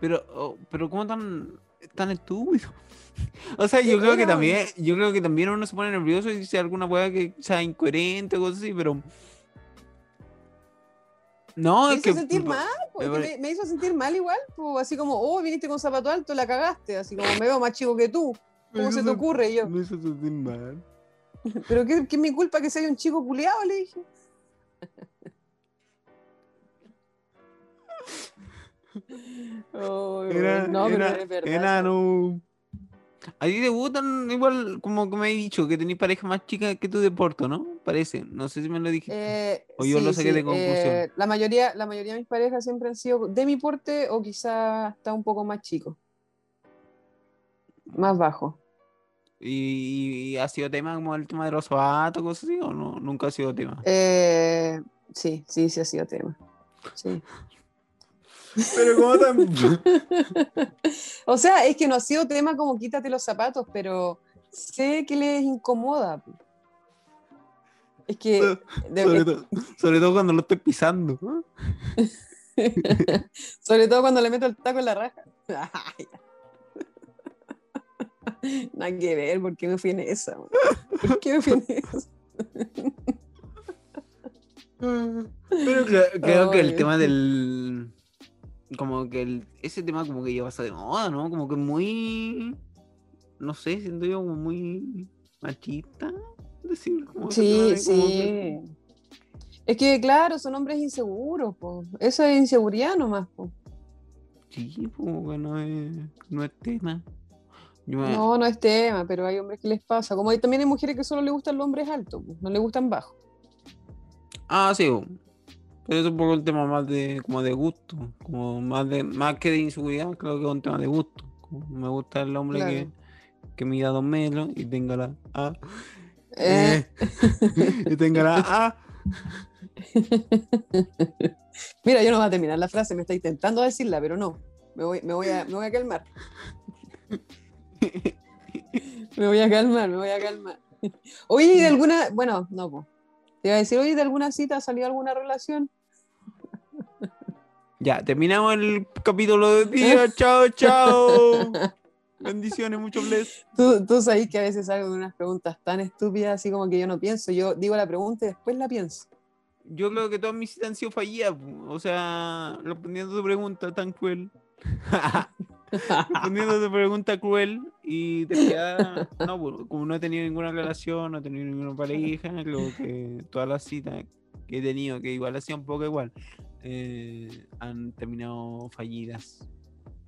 Pero, oh, pero cómo tan, tan estúpido. O sea, yo creo que también, yo creo que también uno se pone nervioso y dice alguna wea que sea incoherente o cosas así, pero. No, me es hizo que. sentir mal, po, me me, me hizo sentir mal igual, po, así como, oh, viniste con zapato alto, la cagaste, así como me veo más chico que tú, ¿cómo se te ocurre? Yo, Me hizo sentir mal. pero ¿qué, qué es mi culpa que sea un chico culiado? Le dije. Oh, Era, no, pero era, es verdad. era, no. A ti te gustan igual, como que me he dicho, que tenéis pareja más chica que tú de Porto, ¿no? Parece. No sé si me lo dijiste. Eh, O yo lo saqué de conclusión. eh, la, mayoría, la mayoría de mis parejas siempre han sido de mi porte o quizás hasta un poco más chicos. Más bajo. ¿Y, y ha sido tema como el tema de los zapatos, cosas así, o no? Nunca ha sido tema. Eh, sí, sí, sí ha sido tema. Sí. Pero como tan... O sea, es que no ha sido tema como quítate los zapatos, pero sé que les incomoda. Es que de- sobre, todo, sobre todo cuando lo estoy pisando. sobre todo cuando le meto el taco en la raja. Nada que ver, ¿por qué me fui en esa? ¿Por qué me fui en esa? Pero creo, creo que el tema del... Como que el, ese tema como que ya pasa de moda, ¿no? Como que muy... No sé, siento yo como muy machista. Decir, como Sí, de como que- sí. Es que, claro, son hombres inseguros, po. Eso es inseguridad nomás, po. Sí, que no es, no es tema. Me- No, no es tema, pero hay hombres que les pasa. Como hay, también hay mujeres que solo les gustan los hombres altos, po, no les gustan bajos. Ah, sí. bo. Pero es un poco el tema más de como de gusto. Como más de más que de inseguridad, creo que es un tema de gusto. Como me gusta el hombre Claro. que, que mida dos metros y tenga la A. Eh. eh, y tenga la A. Mira, yo no voy a terminar la frase, me está intentando decirla, pero no. Me voy, me voy, a, me voy a calmar. Me voy a calmar, me voy a calmar. Oye, ¿y de alguna, bueno, no, po. te iba a decir, oye, ¿de alguna cita ha salido alguna relación? Ya, terminamos el capítulo de día. chao, chao. Bendiciones, mucho bless. Tú, tú sabes que a veces salgo de unas preguntas tan estúpidas, así como que yo no pienso. Yo digo la pregunta y después la pienso. Yo creo que todas mis citas han sido fallidas. O sea, respondiendo a tu pregunta tan cruel. respondiendo a tu pregunta cruel y te queda. No, bueno, como no he tenido ninguna relación, no he tenido ninguna pareja, creo que todas las citas que he tenido, que igual ha sido un poco igual, eh, han terminado fallidas.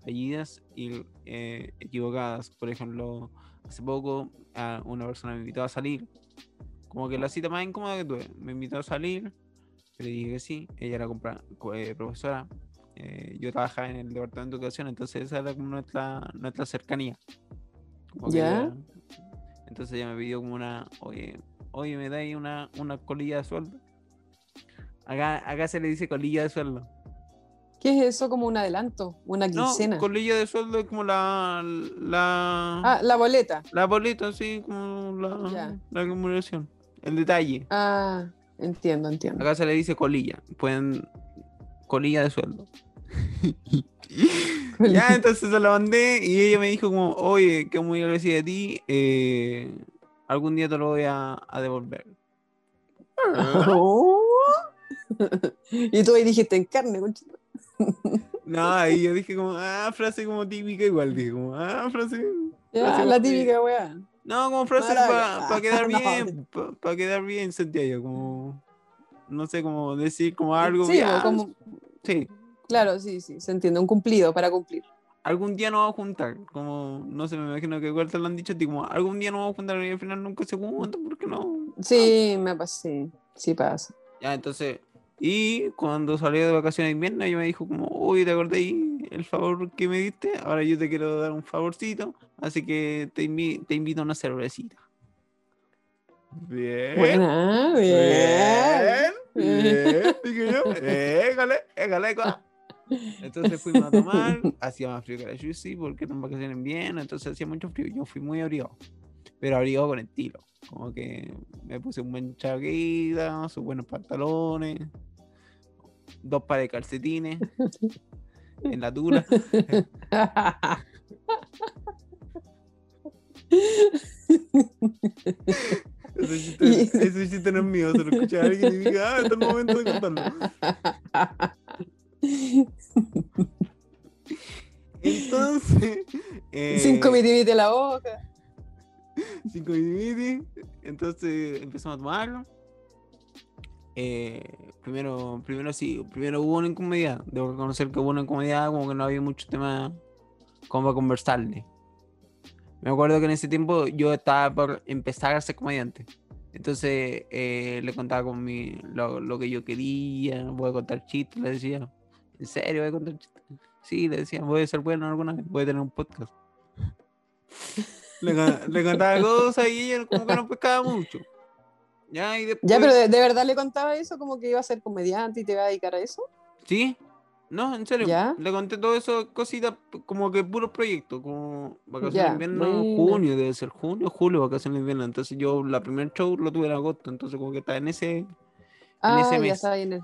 Fallidas y eh, equivocadas. Por ejemplo, hace poco una persona me invitó a salir. Como que la cita más incómoda que tuve. Me invitó a salir. Le dije que sí. Ella era eh, profesora. Eh, yo trabajaba en el departamento de educación, entonces esa era como nuestra, nuestra cercanía. Como Ya. entonces ella me pidió como una, oye, oye, me dais una, una colilla de sueldo. Acá, acá se le dice colilla de sueldo. ¿Qué es eso? Como un adelanto, una No, quincena. colilla de sueldo es como la, la, Ah, la boleta. la boleta, así como la, Ya. la acumulación. El detalle. Ah, entiendo, entiendo. Acá se le dice colilla. Pueden. Colilla de sueldo. ya, entonces se la mandé y ella me dijo como, oye, que muy agradecida de ti. eh, algún día te lo voy a, a devolver. Oh. y tú ahí dijiste en carne, conchita. No, y yo dije como, ah, frase como típica igual, dije como, ah, frase. Ya, frase la típica weá. No, como frase para quedar No. bien, para quedar bien, sentía yo, como, no sé, como decir como algo. Sí, ya, o como, sí, claro, sí, sí, se entiende, un cumplido para cumplir. algún día nos vamos a juntar, como, no sé, me imagino que igual te lo han dicho a ti, como, algún día nos vamos a juntar y al final nunca se juntan, ¿por qué no? Sí, me pasa, sí, sí pasa. Ya, entonces, y cuando salí de vacaciones de invierno, ella me dijo como, uy, ¿te acordás el favor que me diste? Ahora yo te quiero dar un favorcito, así que te, invi- te invito a una cervecita. Bien. Buena, bien. Bien, bien, dije yo. Éjale, cua. Entonces fuimos a tomar, hacía más frío que la Juicy porque eran vacaciones en Viena, entonces hacía mucho frío. Yo fui muy abrigado, pero abrigado con estilo. Como que me puse un buen chaqueta, sus buenos pantalones, dos pares de calcetines en la tula. Ese chiste, ese chiste no es mío, se lo escuché a alguien y dije, ah, está el momento de contarlo. Entonces, eh, Cinco en la boca. cinco mililitros. Entonces empezamos a tomarlo. Eh, primero, primero sí, primero hubo una incomodidad. Debo reconocer que hubo una incomodidad, como que no había mucho tema como para conversarle. Me acuerdo que en ese tiempo yo estaba por empezar a ser comediante. Entonces eh, le contaba con mi, lo, lo que yo quería, voy a contar chistes, le decía, ¿en serio voy a contar chistes? Sí, le decía, voy a ser bueno alguna vez, voy a tener un podcast. Le, le contaba cosas y ella como que no pescaba mucho. Ya, y después... Ya, pero de, de verdad le contaba eso, como que iba a ser comediante y te iba a dedicar a eso. ¿Sí? No, en serio. ¿Ya? Le conté todo eso, cositas, como que puros proyectos, como vacaciones Ya, de invierno, junio, debe ser junio, julio, vacaciones de invierno. Entonces yo, la primer show lo tuve en agosto, entonces como que estaba en ese... Ah, ese ya mes. en el.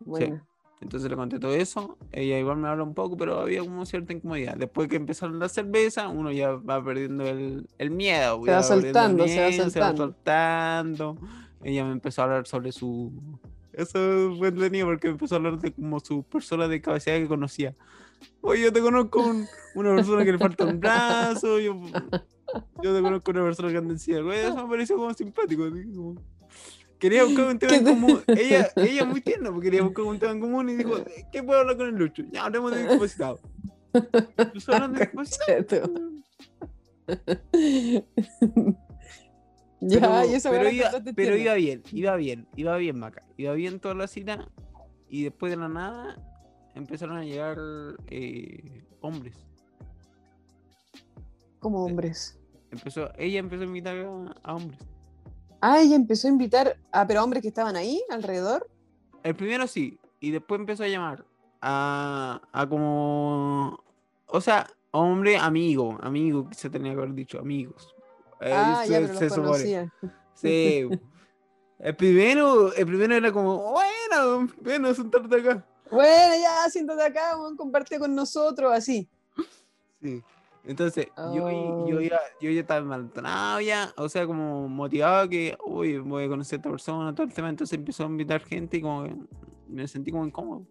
Bueno. Entonces le conté todo eso. Ella igual me habla un poco, pero había como cierta incomodidad. Después que empezaron la cerveza, uno ya va perdiendo el, el miedo. Se va soltando, se va soltando. soltando. Ella me empezó a hablar sobre su. Eso fue entretenido porque me empezó a hablar de como su persona de capacidad que conocía. Oye, yo te conozco un- una persona que le falta un brazo. Yo, yo te conozco una persona que anda en silla de ruedas. Eso me pareció como simpático. así como- Quería buscar un tema ¿Qué en común. Ella, ella muy tierna, porque quería buscar un tema en común y dijo, ¿qué puedo hablar con el Lucho? Ya, hablemos de discapacitados. ¿Incluso hablan de ya, Pero- y eso pero, iba, pero iba bien, iba bien, iba bien, Maca. Iba bien toda la cita y después de la nada empezaron a llegar eh, hombres. Como hombres. Empezó, ella empezó a invitar a, a hombres. Ah, ella empezó a invitar a pero hombres que estaban ahí alrededor. El primero sí, y después empezó a llamar a, a como, o sea, hombre amigo, amigo, se tenía que haber dicho, amigos. Eh, ah, ya, se- pero se los supone. conocía. Sí. El primero, el primero era como, bueno, bueno, sentarte acá. Bueno, ya, siéntate acá, weón, comparte con nosotros, así. Sí. Entonces, yo, Oh. yo, ya, yo ya estaba maltratado ya, o sea, como motivado que, uy, voy a conocer a esta persona, todo el tema, entonces empezó a invitar gente y como que me sentí como incómodo.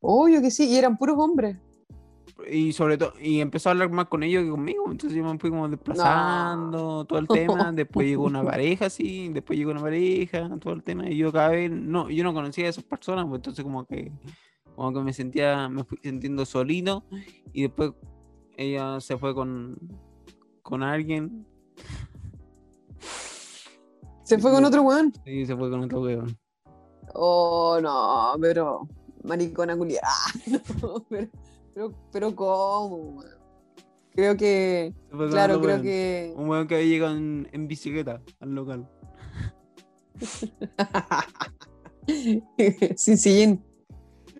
Obvio que sí, y eran puros hombres. Y sobre todo, y empezó a hablar más con ellos que conmigo, entonces yo me fui como desplazando, todo el tema, después llegó una pareja, sí, después llegó una pareja, todo el tema, y yo cada vez, no, yo no conocía a esas personas, pues entonces como que, como que me sentía, me fui sintiendo solito, y después ella se fue con, con alguien, Se fue con otro weón. y se fue con otro weón. Oh, no, pero. Maricona culiada. No, pero, pero, pero ¿cómo? Creo que. Se fue con Claro, otro creo weón. que. Un weón que había llegado en, en bicicleta al local. Sin sillín.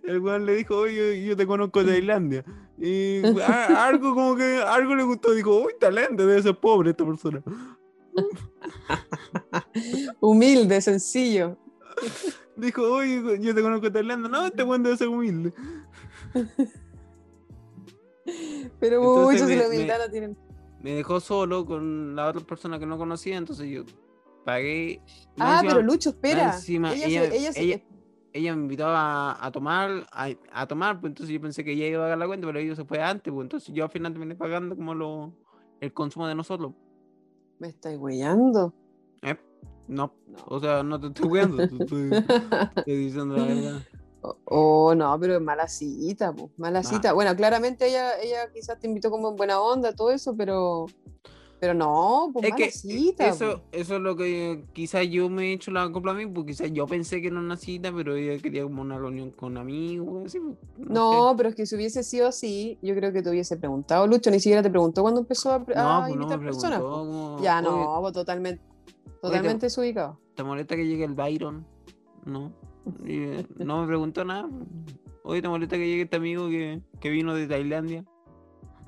El weón le dijo, oye, yo te conozco de Tailandia. Y a- algo como que, algo le gustó, dijo, uy, talento, debe ser pobre esta persona. Humilde, sencillo. Dijo, oye, yo te conozco Tailandia. No, este weón debe ser humilde. Pero Entonces muchos me- de la me- humildad no tienen. Me dejó solo con la otra persona que no conocía, entonces yo pagué. Ah, encima- pero Lucho, espera. encima, ella, ella, se, ella se- ella- ella me invitó a, a tomar, a, a tomar, pues entonces yo pensé que ella iba a pagar la cuenta, pero ella se fue antes, pues entonces yo al final terminé pagando como lo, el consumo de nosotros. Me estáis huellando. ¿Eh? No, No. o sea, no te estoy viendo, te estoy, diciendo la verdad. Oh, no, pero es mala cita, po, mala Ah. cita. Bueno, claramente ella, ella quizás te invitó como en buena onda, todo eso, pero, pero no, pues Es que cita. eso, eso es lo que quizás yo me he hecho la copla a mí, porque quizás yo pensé que era una cita, pero ella quería como una reunión con amigos, así, pues, No, pero es que si hubiese sido así, yo creo que te hubiese preguntado. Lucho ni siquiera te preguntó cuando empezó a, sé. a No, pues no invitar me personas. preguntó po. como, Ya, "Oye, no, pues, totalmente, totalmente desubicado. ¿Te molesta que llegue el Byron? No. Eh, no me preguntó nada. Oye, ¿te molesta que llegue este amigo que, que vino de Tailandia?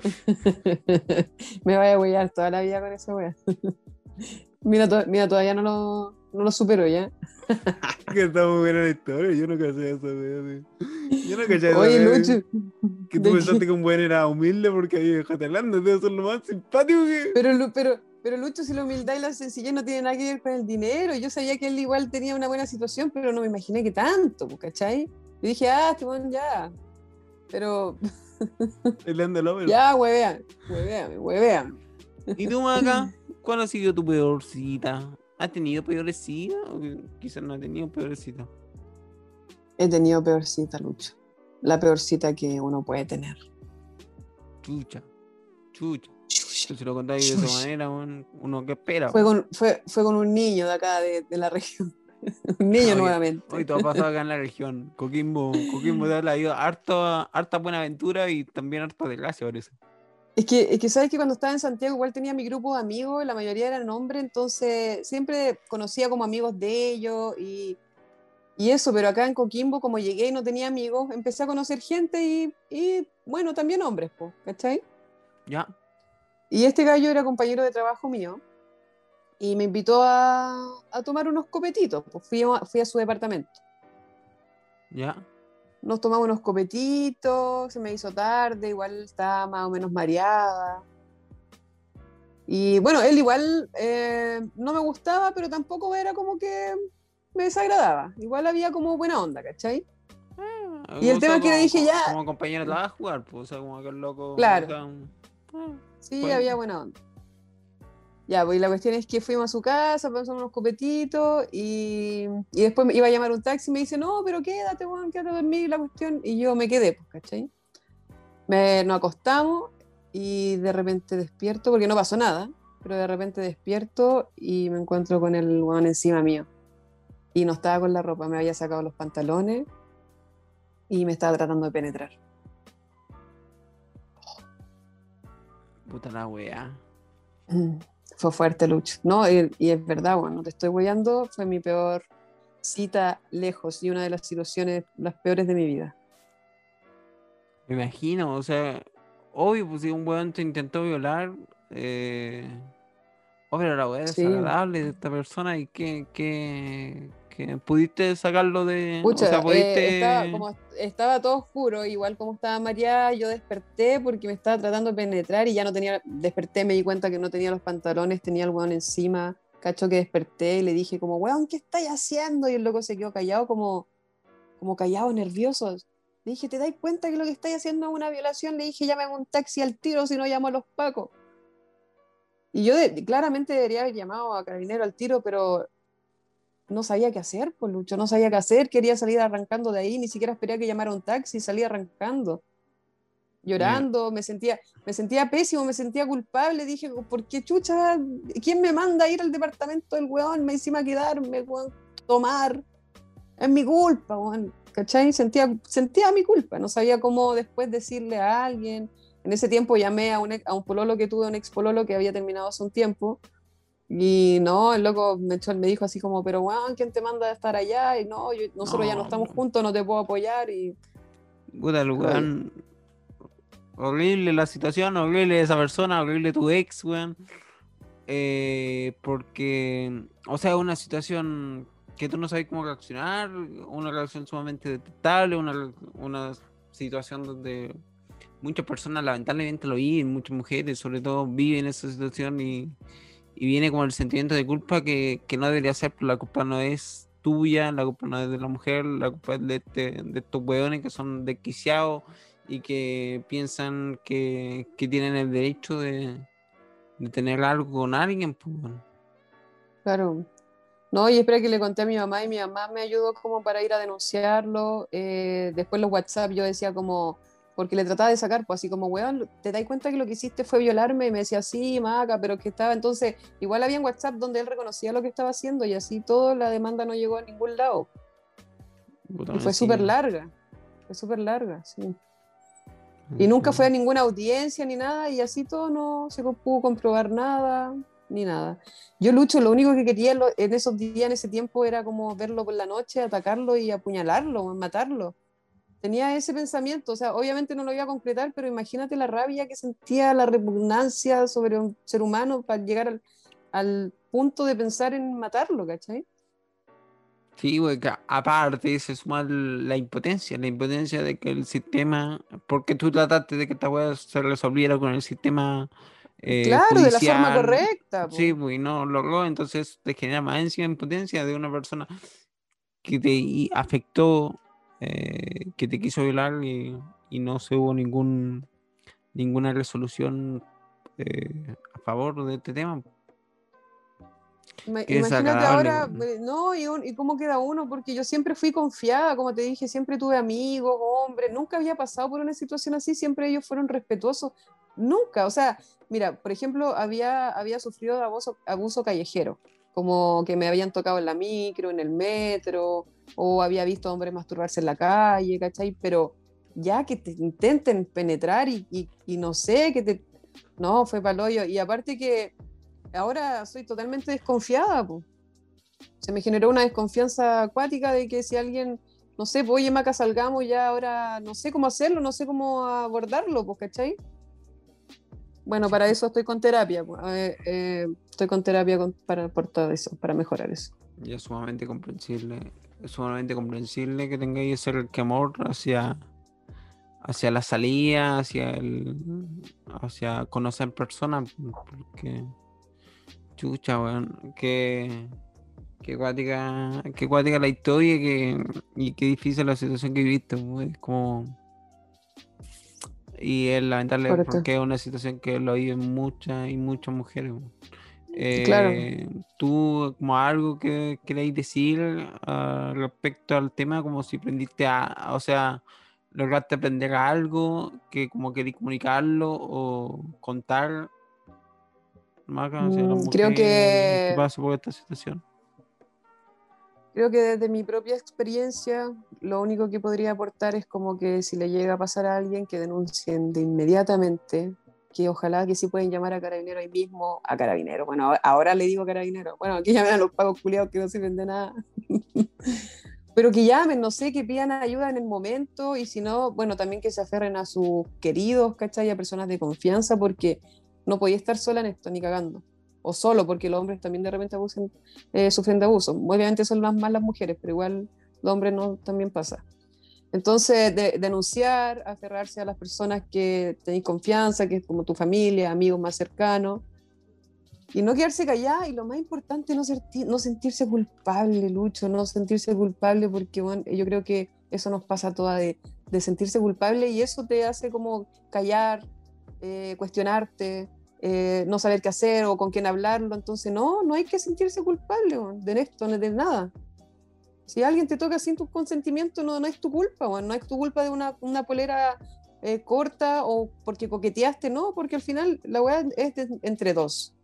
Me vaya a huellar toda la vida con esa wea. mira, to- mira, todavía no lo, no lo supero ya. que está muy buena la historia, yo no caché eso, weón. Yo no caché Oye, Lucho. Que ¿de tú pensaste que un buen era humilde porque había dejado Tailandia, debe ser lo más simpático que. Pero, pero, pero Lucho, si la humildad y la sencillez no tienen nada que ver con el dinero, yo sabía que él igual tenía una buena situación, pero no me imaginé que tanto, ¿cachai? Yo dije, ah, este weón ya. Pero Lover. ya, huevean, huevean, huevean. ¿Y tú, Maca? ¿Cuál ha sido tu peor cita? ¿Has tenido peores citas? O quizás no has tenido peores citas. He tenido peor cita, Lucho. La peor cita que uno puede tener. Chucha. Chucha. Tú si lo contáis de esa Chucha. manera, uno que espera. Fue con, fue, fue con un niño de acá, de, de la región. Un niño nuevamente. Hoy todo ha pasado acá en la región. Coquimbo, Coquimbo te ha harto, harta buena aventura y también harta desgracia, parece. Es que, es que sabes que cuando estaba en Santiago igual tenía mi grupo de amigos, la mayoría eran hombres, entonces siempre conocía como amigos de ellos y, y eso, pero acá en Coquimbo como llegué y no tenía amigos, empecé a conocer gente y, y, bueno, también hombres, po, ¿cachai? Ya. Y este gallo era compañero de trabajo mío y me invitó a, a tomar unos copetitos, pues fui a, fui a su departamento. Ya. Nos tomamos unos copetitos, se me hizo tarde, igual estaba más o menos mareada. Y bueno, él igual eh, no me gustaba, pero tampoco era como que me desagradaba. Igual había como buena onda, ¿cachai? Y el tema es que le dije, ya. Como compañero te vas a jugar, pues, o sea, como que el loco. Claro. ah, Sí, había buena onda. Ya, pues y la cuestión es que fuimos a su casa, pasamos unos copetitos y, y después me iba a llamar un taxi y me dice, no, pero quédate, weón, quédate a dormir la cuestión. Y yo me quedé, pues, ¿cachai? Me, nos acostamos y de repente despierto, porque no pasó nada, pero de repente despierto y me encuentro con el weón encima mío. Y no estaba con la ropa, me había sacado los pantalones y me estaba tratando de penetrar. Puta la weá. Mm, Fue fuerte, Lucho. No, y, y es verdad, bueno, no te estoy huellando, fue mi peor cita lejos y una de las situaciones las peores de mi vida. Me imagino, o sea, obvio, pues si un weón te intentó violar, eh. Pero la weá es Sí. desagradable de esta persona y qué, qué, que pudiste sacarlo de... Pucha, o sea, eh, estaba, como estaba todo oscuro, igual como estaba María, yo desperté porque me estaba tratando de penetrar y ya no tenía, desperté, me di cuenta que no tenía los pantalones, tenía el weón encima, cacho que desperté y le dije como, weón, ¿qué estáis haciendo? Y el loco se quedó callado como, como callado, nervioso. Le dije, ¿te dais cuenta que lo que estáis haciendo es una violación? Le dije, llame un taxi al tiro, si no llamo a los pacos. Y yo de- claramente debería haber llamado a carabinero al tiro, pero no sabía qué hacer, pues Lucho, no sabía qué hacer, quería salir arrancando de ahí, ni siquiera esperé a que llamara un taxi, salí arrancando, llorando, me sentía, me sentía pésimo, me sentía culpable, dije, ¿por qué chucha? ¿Quién me manda a ir al departamento del weón? Me encima quedarme, weón, tomar, es mi culpa, weón, ¿cachai? Sentía, sentía mi culpa, no sabía cómo después decirle a alguien, en ese tiempo llamé a un, a un pololo que tuve, un ex pololo que había terminado hace un tiempo, y no, el loco me, echó- me dijo así como, pero weón, ¿quién te manda a estar allá? Y no, yo- nosotros ya no estamos no. juntos, no te puedo apoyar. Y Puta, weón. Horrible la situación, horrible esa persona, horrible tu ex, weón. Eh, porque, o sea, una situación que tú no sabes cómo reaccionar, una reacción sumamente detestable, una, una situación donde muchas personas lamentablemente lo viven, muchas mujeres sobre todo viven esa situación y, y viene como el sentimiento de culpa que, que no debería ser, pero la culpa no es tuya, la culpa no es de la mujer, la culpa es de, este- de estos hueones que son desquiciados y que piensan que, que tienen el derecho de, de tener algo con alguien. Pues, claro, no, y espera que le conté a mi mamá y mi mamá me ayudó como para ir a denunciarlo. eh, después los WhatsApp yo decía como, porque le trataba de sacar, pues así como, weón, ¿te das cuenta que lo que hiciste fue violarme? Y me decía, sí, maca, pero que estaba, entonces, igual había un WhatsApp donde él reconocía lo que estaba haciendo y así todo, la demanda no llegó a ningún lado. Puta, Y fue sí, súper larga, fue súper larga, sí. Y nunca fue a ninguna audiencia ni nada, y así todo no se pudo comprobar nada, ni nada. Yo, Lucho, lo único que quería en en esos días, en ese tiempo, era como verlo por la noche, atacarlo y apuñalarlo, matarlo. Tenía ese pensamiento, o sea, obviamente no lo iba a concretar, pero imagínate la rabia que sentía, la repugnancia sobre un ser humano para llegar al, al punto de pensar en matarlo, ¿cachai? Sí, güey, que aparte se suma la impotencia, la impotencia de que el sistema, porque tú trataste de que esta weá se resolviera con el sistema eh, claro, de la forma correcta. po. Sí, pues y no logró, entonces te genera más encima impotencia de una persona que te afectó, eh, que te quiso violar y, y no se hubo ningún ninguna resolución eh, a favor de este tema. Imagínate ahora, eh, no, y, y cómo queda uno, porque yo siempre fui confiada, como te dije, siempre tuve amigos, hombres, nunca había pasado por una situación así, siempre ellos fueron respetuosos, nunca, o sea, mira, por ejemplo, había, había sufrido de abuso, abuso callejero, como que me habían tocado en la micro, en el metro, o había visto hombres masturbarse en la calle, ¿cachai? Pero ya que te intenten penetrar y, y- y no sé, que te... No, fue paloyo, y aparte que ahora soy totalmente desconfiada. po. Se me generó una desconfianza acuática de que si alguien, no sé, pues, oye, Maca, salgamos ya ahora, no sé cómo hacerlo, no sé cómo abordarlo, pues, ¿cachai? Bueno, para eso estoy con terapia. po. Eh, eh, estoy con terapia con- para, por todo eso, para mejorar eso. Y es sumamente comprensible, es sumamente comprensible que tengáis ese amor hacia, hacia la salida, hacia el hacia conocer personas, porque chucha, weón, que que cuática, que cuática la historia que, y qué difícil la situación que viviste, weón, es como y es lamentable Correcto. porque es una situación que lo viven muchas y muchas mujeres. weón. Claro. Eh, ¿Tú como algo que queréis decir ah, respecto al tema? Como si aprendiste a, o sea, lograste aprender algo que como queréis comunicarlo o contar. La Mm, creo mujer que- pasa por esta situación. Creo que desde mi propia experiencia, lo único que podría aportar es como que si le llega a pasar a alguien, que denuncien de inmediatamente, que ojalá que sí pueden llamar a carabinero ahí mismo, a carabinero, bueno, ahora- le digo carabinero, bueno, aquí llamen a los pagos culiados que no sirven de nada. Pero que llamen, no sé, que pidan ayuda en el momento y si no, bueno, también que se aferren a sus queridos, ¿cachai? A personas de confianza porque no podía estar sola en esto, ni cagando. O solo, porque los hombres también de repente abusan, eh, sufren de abuso. Obviamente son más, las mujeres, pero igual los hombres no también pasa. Entonces, de- denunciar, aferrarse a las personas que tenéis confianza, que es como tu familia, amigos más cercanos, y no quedarse callada, y lo más importante, no, serti- no sentirse culpable, Lucho, no sentirse culpable, porque bueno, yo creo que eso nos pasa a todas, de, de sentirse culpable, y eso te hace como callar, eh, cuestionarte, eh, no saber qué hacer o con quién hablarlo, entonces no, no hay que sentirse culpable de esto, de nada. Si alguien te toca sin tu consentimiento, no, no es tu culpa, no es tu culpa de una, una polera eh, corta o porque coqueteaste, no, porque al final la weá es entre dos.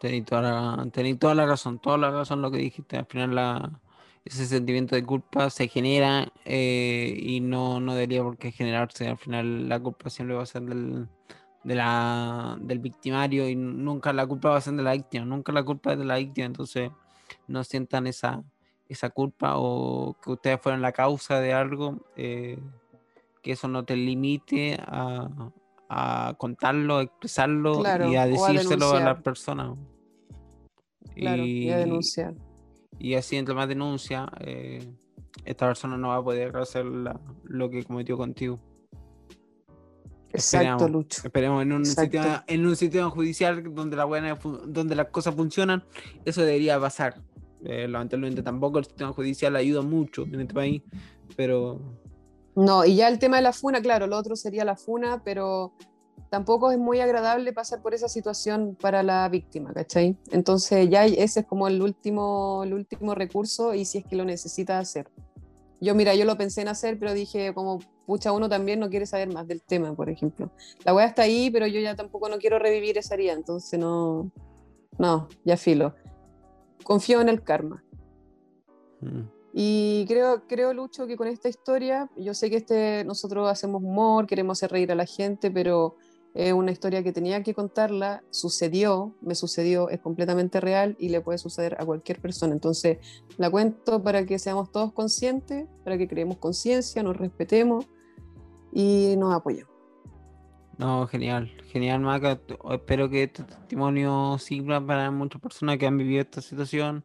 Tenéis toda, la, toda la razón, toda la razón lo que dijiste. Al final la, ese sentimiento de culpa se genera eh, y no, no debería por qué generarse. Al final la culpa siempre va a ser del, de la, del victimario y nunca la culpa va a ser de la víctima, nunca la culpa es de la víctima. Entonces no sientan esa, esa culpa o que ustedes fueron la causa de algo, eh, que eso no te limite a, a contarlo, a expresarlo Claro, y a a decírselo a, denunciar. las personas. Claro, y, a denunciar. y así entre más denuncia, eh, esta persona no va a poder hacer la- lo que cometió contigo. Exacto, Esperamos. Lucho. Esperemos en un, Exacto. sistema, en un sistema judicial donde, la buena donde las cosas funcionan, eso debería pasar. Eh, lamentablemente tampoco el sistema judicial ayuda mucho en este país, pero No, y ya el tema de la funa, claro, lo otro sería la funa, pero tampoco es muy agradable pasar por esa situación para la víctima, ¿cachai? Entonces ya ese es como el último, el último recurso y si es que lo necesita hacer. Yo, mira, yo lo pensé en hacer, pero dije como, pucha, uno también no quiere saber más del tema, por ejemplo. La weá está ahí, pero yo ya tampoco no quiero revivir esa herida, entonces no, no, ya filo. Confío en el karma. mm, Y creo, creo, Lucho, que con esta historia, yo sé que este, nosotros hacemos humor, queremos hacer reír a la gente, pero es una historia que tenía que contarla, sucedió, me sucedió, es completamente real y le puede suceder a cualquier persona. Entonces, la cuento para que seamos todos conscientes, para que creemos conciencia, nos respetemos y nos apoyemos. no, genial, genial, Maca. Espero que este testimonio sirva para muchas personas que han vivido esta situación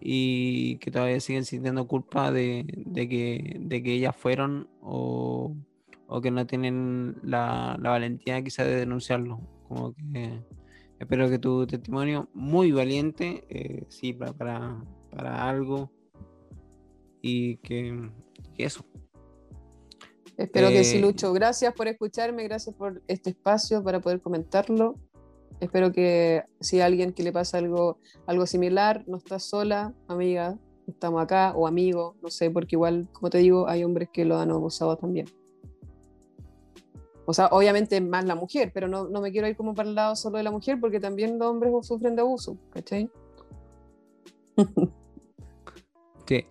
y que todavía siguen sintiendo culpa de, de que, de que ellas fueron o, o que no tienen la, la valentía quizá de denunciarlo. Como que espero que tu testimonio, muy valiente, eh, sirva para, para algo y que, que eso. Espero que sí, Eh, Lucho. Gracias por escucharme, gracias por este espacio para poder comentarlo. Espero que si a alguien que le pasa algo, algo similar, no estás sola, amiga, estamos acá, o amigo, no sé, porque igual, como te digo, hay hombres que lo han abusado también. O sea, obviamente más la mujer, pero no, no me quiero ir como para el lado solo de la mujer, porque también los hombres sufren de abuso, ¿cachai? Sí.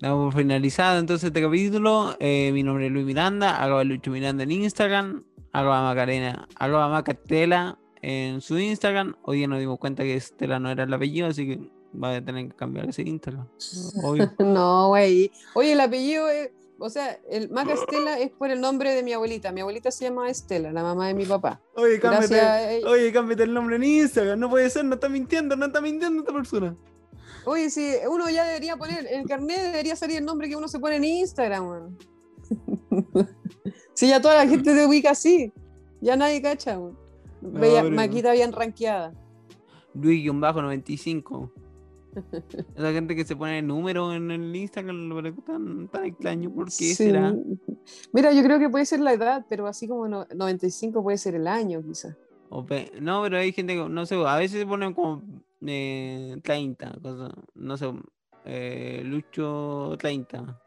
Damos finalizado entonces este capítulo. Eh, mi nombre es Luis Miranda, arroba Lucho Miranda en Instagram, arroba Macarena, arroba Macatela en su Instagram. Hoy día nos dimos cuenta que Estela no era el apellido, así que va a tener que cambiar ese Instagram. Obvio. No, güey. Oye, el apellido es, o sea, el Maca Estela es por el nombre de mi abuelita. Mi abuelita se llama Estela, la mamá de mi papá. Oye, a ella- oye, cámbiate el nombre en Instagram. No puede ser, no está mintiendo, no está mintiendo esta persona. Oye, si uno ya debería poner, en el carnet debería salir el nombre que uno se pone en Instagram, weón. Si ya toda la gente te ubica así, ya nadie cacha, weón. Bella- pero- Maquita bien rankeada. Luis-95. Esa gente que se pone el número en el Instagram lo tan, tan extraño. ¿Por qué Sí. será? Mira, yo creo que puede ser la edad, pero así como no- 95 puede ser el año, quizás. No, pero hay gente que, no sé, a veces se ponen como eh, 30, cosas, no sé, eh, Lucho 30.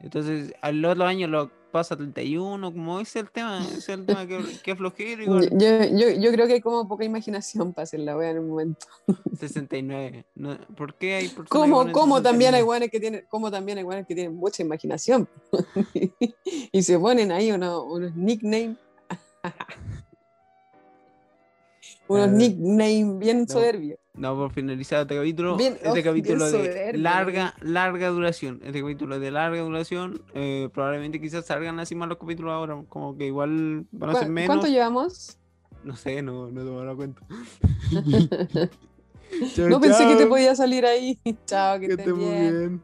Entonces, al otro año lo pasa a 31, como ese es el tema, ese es el tema que, que flojero, Yo, igual. yo, yo creo que hay como poca imaginación para hacer la wea en un momento. 69. No, ¿Por qué hay Como, como también hay 69? guanes que tienen, como también hay que tienen mucha imaginación. y se ponen ahí unos, unos nicknames. unos Ah, nicknames bien no. soberbios. No, por finalizar este capítulo. Bien- este oh, bien capítulo de larga, larga duración. Este capítulo de larga duración. eh, probablemente quizás salgan así más los capítulos ahora. Como que igual van a ser ¿Cu- menos. ¿Cuánto llevamos? No sé, no, no te me dado cuenta. no pensé que te podía salir ahí. Chao, que, Que estés muy bien.